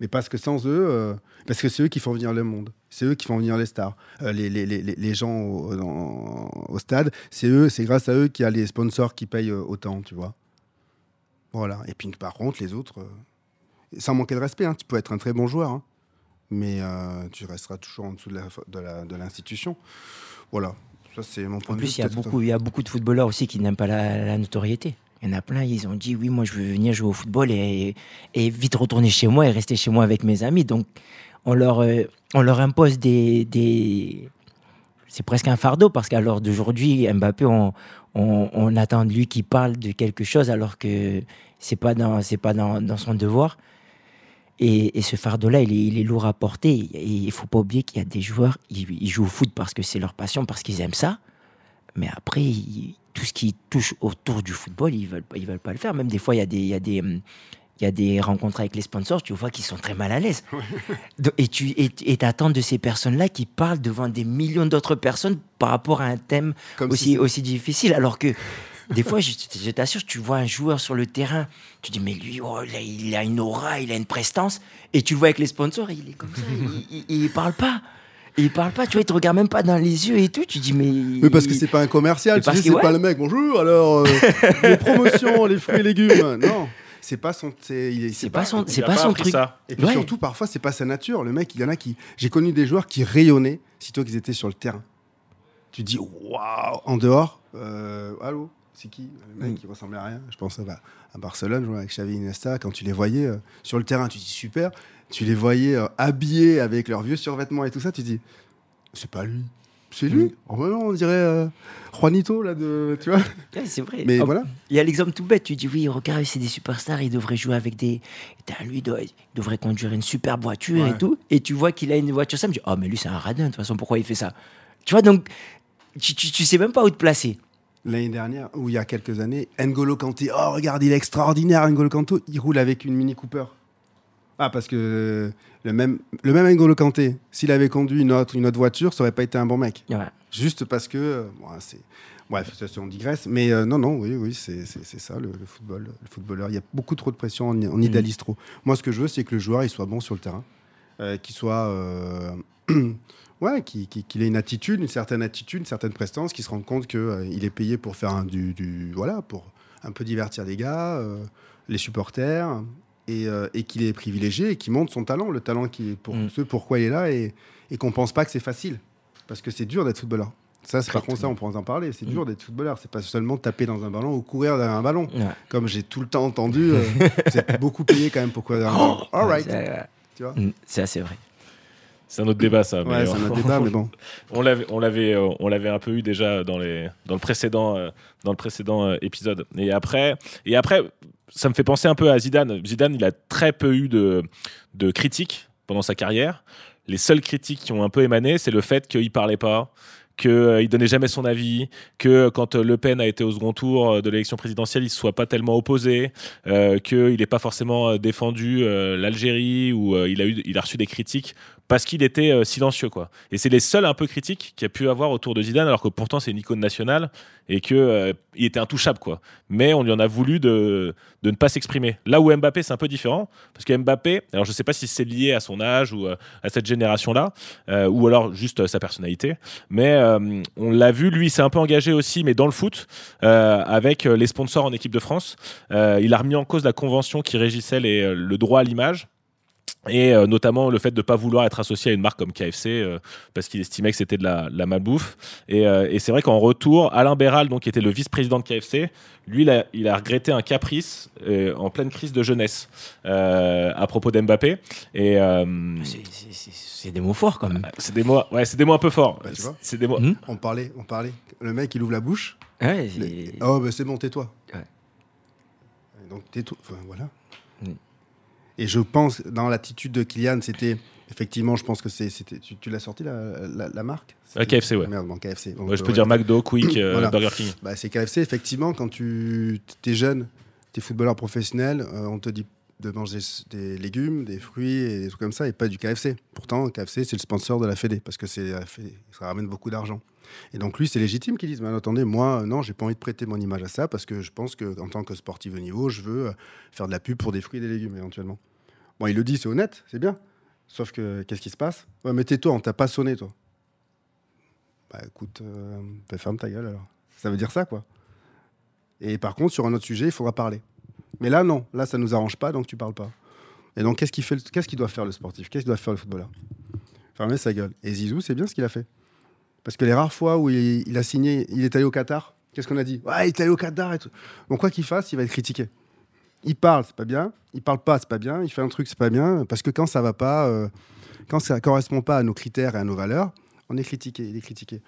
Mais parce que sans eux, euh, parce que c'est eux qui font venir le monde, c'est eux qui font venir les stars, Euh, les, gens au, stade, c'est eux, c'est grâce à eux qu'il y a les sponsors qui payent euh, autant, tu vois. Voilà. Et puis par contre, les autres, euh, sans manquer de respect, hein, tu peux être un très bon joueur, hein, mais euh, tu resteras toujours en dessous de l'institution. voilà. Ça, c'est mon point En de vue. plus, il y, a peut-être beaucoup, il y a beaucoup de footballeurs aussi qui n'aiment pas la, la notoriété. Il y en a plein, ils ont dit oui, moi je veux venir jouer au football et, et vite retourner chez moi et rester chez moi avec mes amis. Donc on leur, euh, on leur impose des, des... C'est presque un fardeau parce qu'à l'heure d'aujourd'hui, Mbappé, on, on, on attend de lui qu'il parle de quelque chose alors que c'est pas dans, c'est pas dans, dans son devoir. Et, et ce fardeau-là, il est, il est lourd à porter. Et il faut pas oublier qu'il y a des joueurs, ils, ils jouent au foot parce que c'est leur passion, parce qu'ils aiment ça. Mais après, ils- tout ce qui touche autour du football, ils veulent, ils veulent pas le faire. Même des fois, il y a des, il y a des, hum, il y a des rencontres avec les sponsors, tu vois qu'ils sont très mal à l'aise. Et tu et, t'attends de ces personnes-là qui parlent devant des millions d'autres personnes par rapport à un thème Comme aussi, si aussi difficile. Alors que des fois, je, je t'assure, tu vois un joueur sur le terrain, tu dis, mais lui, oh, il, a, il a une aura, il a une prestance. Et tu le vois avec les sponsors, il est comme ça, il, il, il parle pas. Il parle pas, tu vois, il te regarde même pas dans les yeux et tout. Tu dis, mais. Oui, parce que c'est pas un commercial, Mais tu que, c'est ouais. pas le mec, bonjour, alors, euh, les promotions, les fruits et légumes. Non, c'est pas son. C'est pas son, c'est pas son truc. ça. Et puis Ouais. surtout, parfois, c'est pas sa nature. Le mec, il y en a qui. J'ai connu des joueurs qui rayonnaient sitôt qu'ils étaient sur le terrain. Tu dis, waouh En dehors, euh, allô? C'est qui Le mec Mm. qui ressemblait à rien? Je pense à, à Barcelone, jouant avec Xavi Iniesta. Quand tu les voyais euh, sur le terrain, tu dis super. Tu les voyais euh, habillés avec leurs vieux survêtements et tout ça. Tu dis, c'est pas lui. C'est lui? Mm. Oh, bah non, on dirait euh, Juanito, là, de, tu vois? Ouais, c'est vrai. Mais Hop, voilà. Il y a l'exemple tout bête. Tu dis, oui, regarde, c'est des superstars, ils devraient jouer avec des. Lui, il doit- il devrait conduire une superbe voiture Ouais. et tout. Et tu vois qu'il a une voiture, ça me dit, oh, mais lui, c'est un radin, de toute façon, pourquoi il fait ça? Tu vois, donc, tu, tu, tu sais même pas où te placer. L'année dernière, ou il y a quelques années, N'Golo Kanté. Oh, regarde, il est extraordinaire, N'Golo Kanté. Il roule avec une Mini Cooper. Ah, parce que le même, le même N'Golo Kanté, s'il avait conduit une autre, une autre voiture, ça aurait pas été un bon mec. Ouais. Juste parce que. euh, bon, c'est. Bref, on digresse. Mais euh, non, non, oui, oui, c'est ça, le, le football, le footballeur. Il y a beaucoup trop de pression, on, on idéalise trop. Moi, ce que je veux, c'est que le joueur, il soit bon sur le terrain. euh, qu'il soit. euh, ouais, qu'il qu'il- qu'il ait une attitude, une certaine attitude, une certaine prestance, qu'il se rende compte qu'il est payé pour faire un, du, du- Voilà, pour un peu divertir les gars, euh, les supporters, et, euh, et qu'il est privilégié et qu'il montre son talent, le talent qui est pour Mm. ce pourquoi il est là, et, et qu'on pense pas que c'est facile. Parce que c'est dur d'être footballeur. Ça, c'est par contre, ça, on pourra en parler. C'est Mm. dur d'être footballeur. C'est pas seulement taper dans un ballon ou courir derrière un ballon. Ouais. Comme j'ai tout le temps entendu, euh, vous êtes beaucoup payé quand même pour courir derrière un ballon. All right. C'est- Tu vois Mm, c'est vrai. C'est un autre débat, ça. Ouais, c'est un autre débat, mais bon. On l'avait, on l'avait, euh, on l'avait un peu eu déjà dans les, dans le précédent, euh, dans le précédent euh, épisode. Et après, et après, ça me fait penser un peu à Zidane. Zidane, il a très peu eu de, de critiques pendant sa carrière. Les seules critiques qui ont un peu émané, c'est le fait qu'il parlait pas, qu'il ne donnait jamais son avis, que quand euh, Le Pen a été au second tour euh, de l'élection présidentielle, il ne se soit pas tellement opposé, euh, qu'il n'ait pas forcément euh, défendu euh, l'Algérie ou euh, il, a eu, il a reçu des critiques parce qu'il était euh, silencieux. quoi. Et c'est les seuls un peu critiques qu'il a pu avoir autour de Zidane, alors que pourtant c'est une icône nationale et qu'il il était intouchable. quoi. Mais on lui en a voulu de, de ne pas s'exprimer. Là où Mbappé, c'est un peu différent, parce que Mbappé, alors je sais pas si c'est lié à son âge ou euh, à cette génération-là, euh, ou alors juste euh, sa personnalité, mais euh, on l'a vu, lui, s'est un peu engagé aussi, mais dans le foot, euh, avec euh, les sponsors en équipe de France. Euh, il a remis en cause la convention qui régissait euh, le droit à l'image. Et euh, notamment le fait de ne pas vouloir être associé à une marque comme KFC euh, parce qu'il estimait que c'était de la, la malbouffe. Et, euh, et c'est vrai qu'en retour, Alain Béral, donc, qui était le vice-président de KFC, lui, il a, il a regretté un caprice euh, en pleine crise de jeunesse euh, à propos d'Mbappé. Et euh, C'est- des mots forts, quand même. c'est des mots, ouais, c'est des mots un peu forts. Bah, tu vois. c'est des mots. Hmm On parlait, on parlait. Le mec, il ouvre la bouche. Ouais, Les- Oh, bah, c'est bon, tais-toi. Ouais. Donc, tais-toi. Enfin, voilà. Mm. Et je pense, dans l'attitude de Kylian, c'était. Effectivement, je pense que c'est-. Tu, tu l'as sorti, la, la, la marque? Euh, KFC, ouais. Merde, bon, KFC. Ouais, je peux ouais. dire McDo, Quick, euh, Voilà. Burger King. Bah, c'est KFC, effectivement, quand tu es jeune, tu es footballeur professionnel, euh, on te dit de manger des légumes, des fruits et des trucs comme ça, et pas du KFC. Pourtant, KFC, c'est le sponsor de la Fédé, parce que c'est ça ramène beaucoup d'argent. Et donc lui, c'est légitime qu'il dise, mais attendez, moi, euh, non, j'ai pas envie de prêter mon image à ça, parce que je pense que en tant que sportif de niveau, je veux faire de la pub pour des fruits et des légumes, éventuellement. Bon, il le dit, c'est honnête, c'est bien. Sauf que, qu'est-ce qui se passe? Ouais, mais tais-toi, on t'a pas sonné, toi. Bah écoute, euh, ferme ta gueule alors. Ça veut dire ça, quoi. Et par contre, sur un autre sujet, il faudra parler. Mais là, non. Là, ça nous arrange pas, donc tu parles pas. Et donc, qu'est-ce qu'il fait Qu'est-ce doit faire le sportif? Qu'est-ce qu'il doit faire le footballeur? Fermer sa gueule. Et Zizou, c'est bien ce qu'il a fait. Parce que les rares fois où il, il a signé, il est allé au Qatar Qu'est-ce qu'on a dit? Ouais, il est allé au Qatar et tout. Donc, quoi qu'il fasse, il va être critiqué. Il parle, c'est pas bien. Il parle pas, c'est pas bien. Il fait un truc, c'est pas bien. Parce que quand ça va pas, euh, quand ça correspond pas à nos critères et à nos valeurs, on est critiqué. Il est critiqué.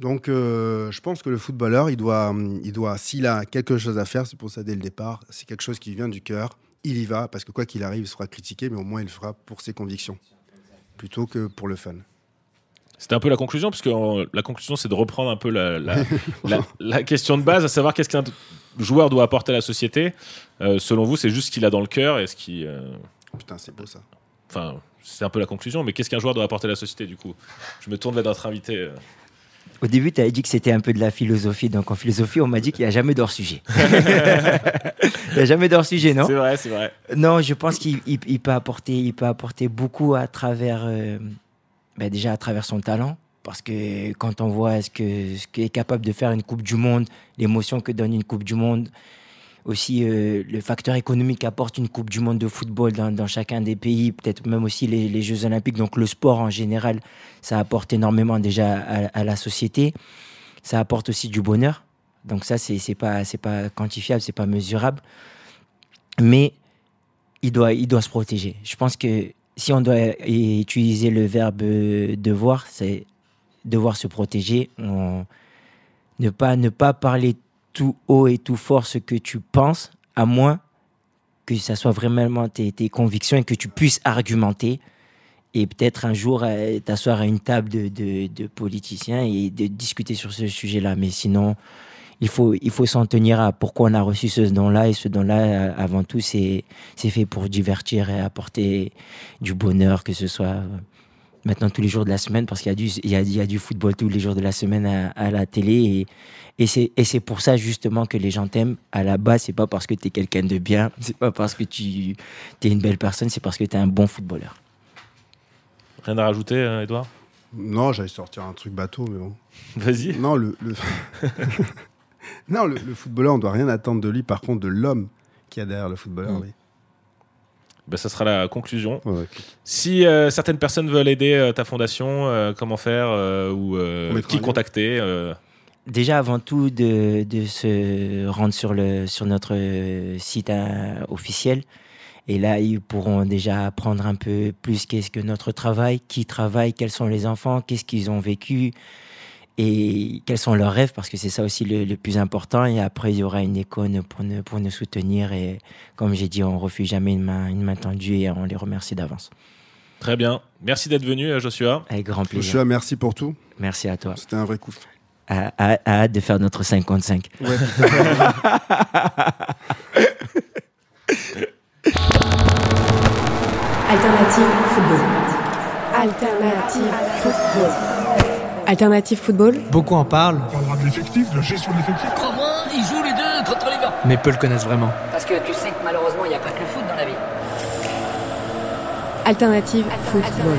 Donc, euh, je pense que le footballeur, il doit, il doit s'il a quelque chose à faire, c'est pour ça dès le départ, c'est quelque chose qui vient du cœur. Il y va, parce que quoi qu'il arrive, il sera critiqué, mais au moins il le fera pour ses convictions, plutôt que pour le fun. C'était un peu la conclusion, puisque euh, la conclusion, c'est de reprendre un peu la, la, la- la question de base, à savoir qu'est-ce qu'un joueur doit apporter à la société. Euh, selon vous, c'est juste ce qu'il a dans le cœur et ce qui. euh, Putain, c'est beau ça. Enfin, c'est un peu la conclusion, mais qu'est-ce qu'un joueur doit apporter à la société, du coup? Je me tourne vers notre invité. euh. Au début, tu avais dit que c'était un peu de la philosophie. Donc en philosophie, on m'a dit qu'il n'y a jamais d'hors-sujet. il n'y a jamais d'hors-sujet, non? C'est vrai, c'est vrai. Non, je pense qu'il il- il peut, apporter, il peut apporter beaucoup à travers, euh, ben déjà à travers son talent. Parce que quand on voit ce que ce qu'est capable de faire une Coupe du Monde, l'émotion que donne une Coupe du Monde, aussi euh, le facteur économique qu'apporte une Coupe du Monde de football dans, dans chacun des pays, peut-être même aussi les, les Jeux Olympiques, donc le sport en général, ça apporte énormément déjà à, la société. Ça apporte aussi du bonheur. Donc ça, c'est pas, pas quantifiable, c'est pas mesurable. Mais il doit, il doit se protéger. Je pense que si on doit utiliser le verbe devoir, c'est devoir se protéger. Ne, pas, ne pas parler tout haut et tout fort ce que tu penses, à moins que ça soit vraiment tes, tes convictions et que tu puisses argumenter. Et peut-être un jour euh, t'asseoir à une table de, de, de politiciens et de discuter sur ce sujet-là. Mais sinon, il faut, il faut s'en tenir à pourquoi on a reçu ce don-là. Et ce don-là, euh, avant tout, c'est c'est fait pour divertir et apporter du bonheur, que ce soit euh, maintenant tous les jours de la semaine, parce qu'il y, a du- il y, a, il y a du football tous les jours de la semaine à, à la télé. Et, et c'est et c'est pour ça justement que les gens t'aiment. À la base, c'est pas parce que tu es quelqu'un de bien, c'est pas parce que tu es une belle personne, c'est parce que tu es un bon footballeur. Rien à rajouter, euh, Edouard Non, j'allais sortir un truc bateau, mais bon. Vas-y. Non, le, le... non, le, le footballeur, on doit rien attendre de lui. Par contre, de l'homme qui a derrière le footballeur, Mm. oui. Ben, ça sera la conclusion. Ouais. Si euh, certaines personnes veulent aider euh, ta fondation, euh, comment faire euh, ou euh, qui contacter euh, Déjà, avant tout, de, de se rendre sur, le, sur notre site officiel. Et là, ils pourront déjà apprendre un peu plus qu'est-ce que notre travail, qui travaille, quels sont les enfants, qu'est-ce qu'ils ont vécu et quels sont leurs rêves, parce que c'est ça aussi le, le plus important. Et après, il y aura une icône pour nous, pour nous soutenir. Et comme j'ai dit, on refuse jamais une main, une main tendue et on les remercie d'avance. Très bien. Merci d'être venu, euh, Joshua. Avec grand plaisir. Joshua, merci pour tout. Merci à toi. C'était un vrai coup. À, à- à hâte de faire notre 55. Ouais. Alternative football. Alternative football. Alternative football. Beaucoup en parlent, On parlera de l'effectif, de la gestion de l'effectif. Ils jouent les deux contre les gars. mais peu le connaissent vraiment. Parce que tu sais que malheureusement, il n'y a pas que le foot dans la vie. Alternative football.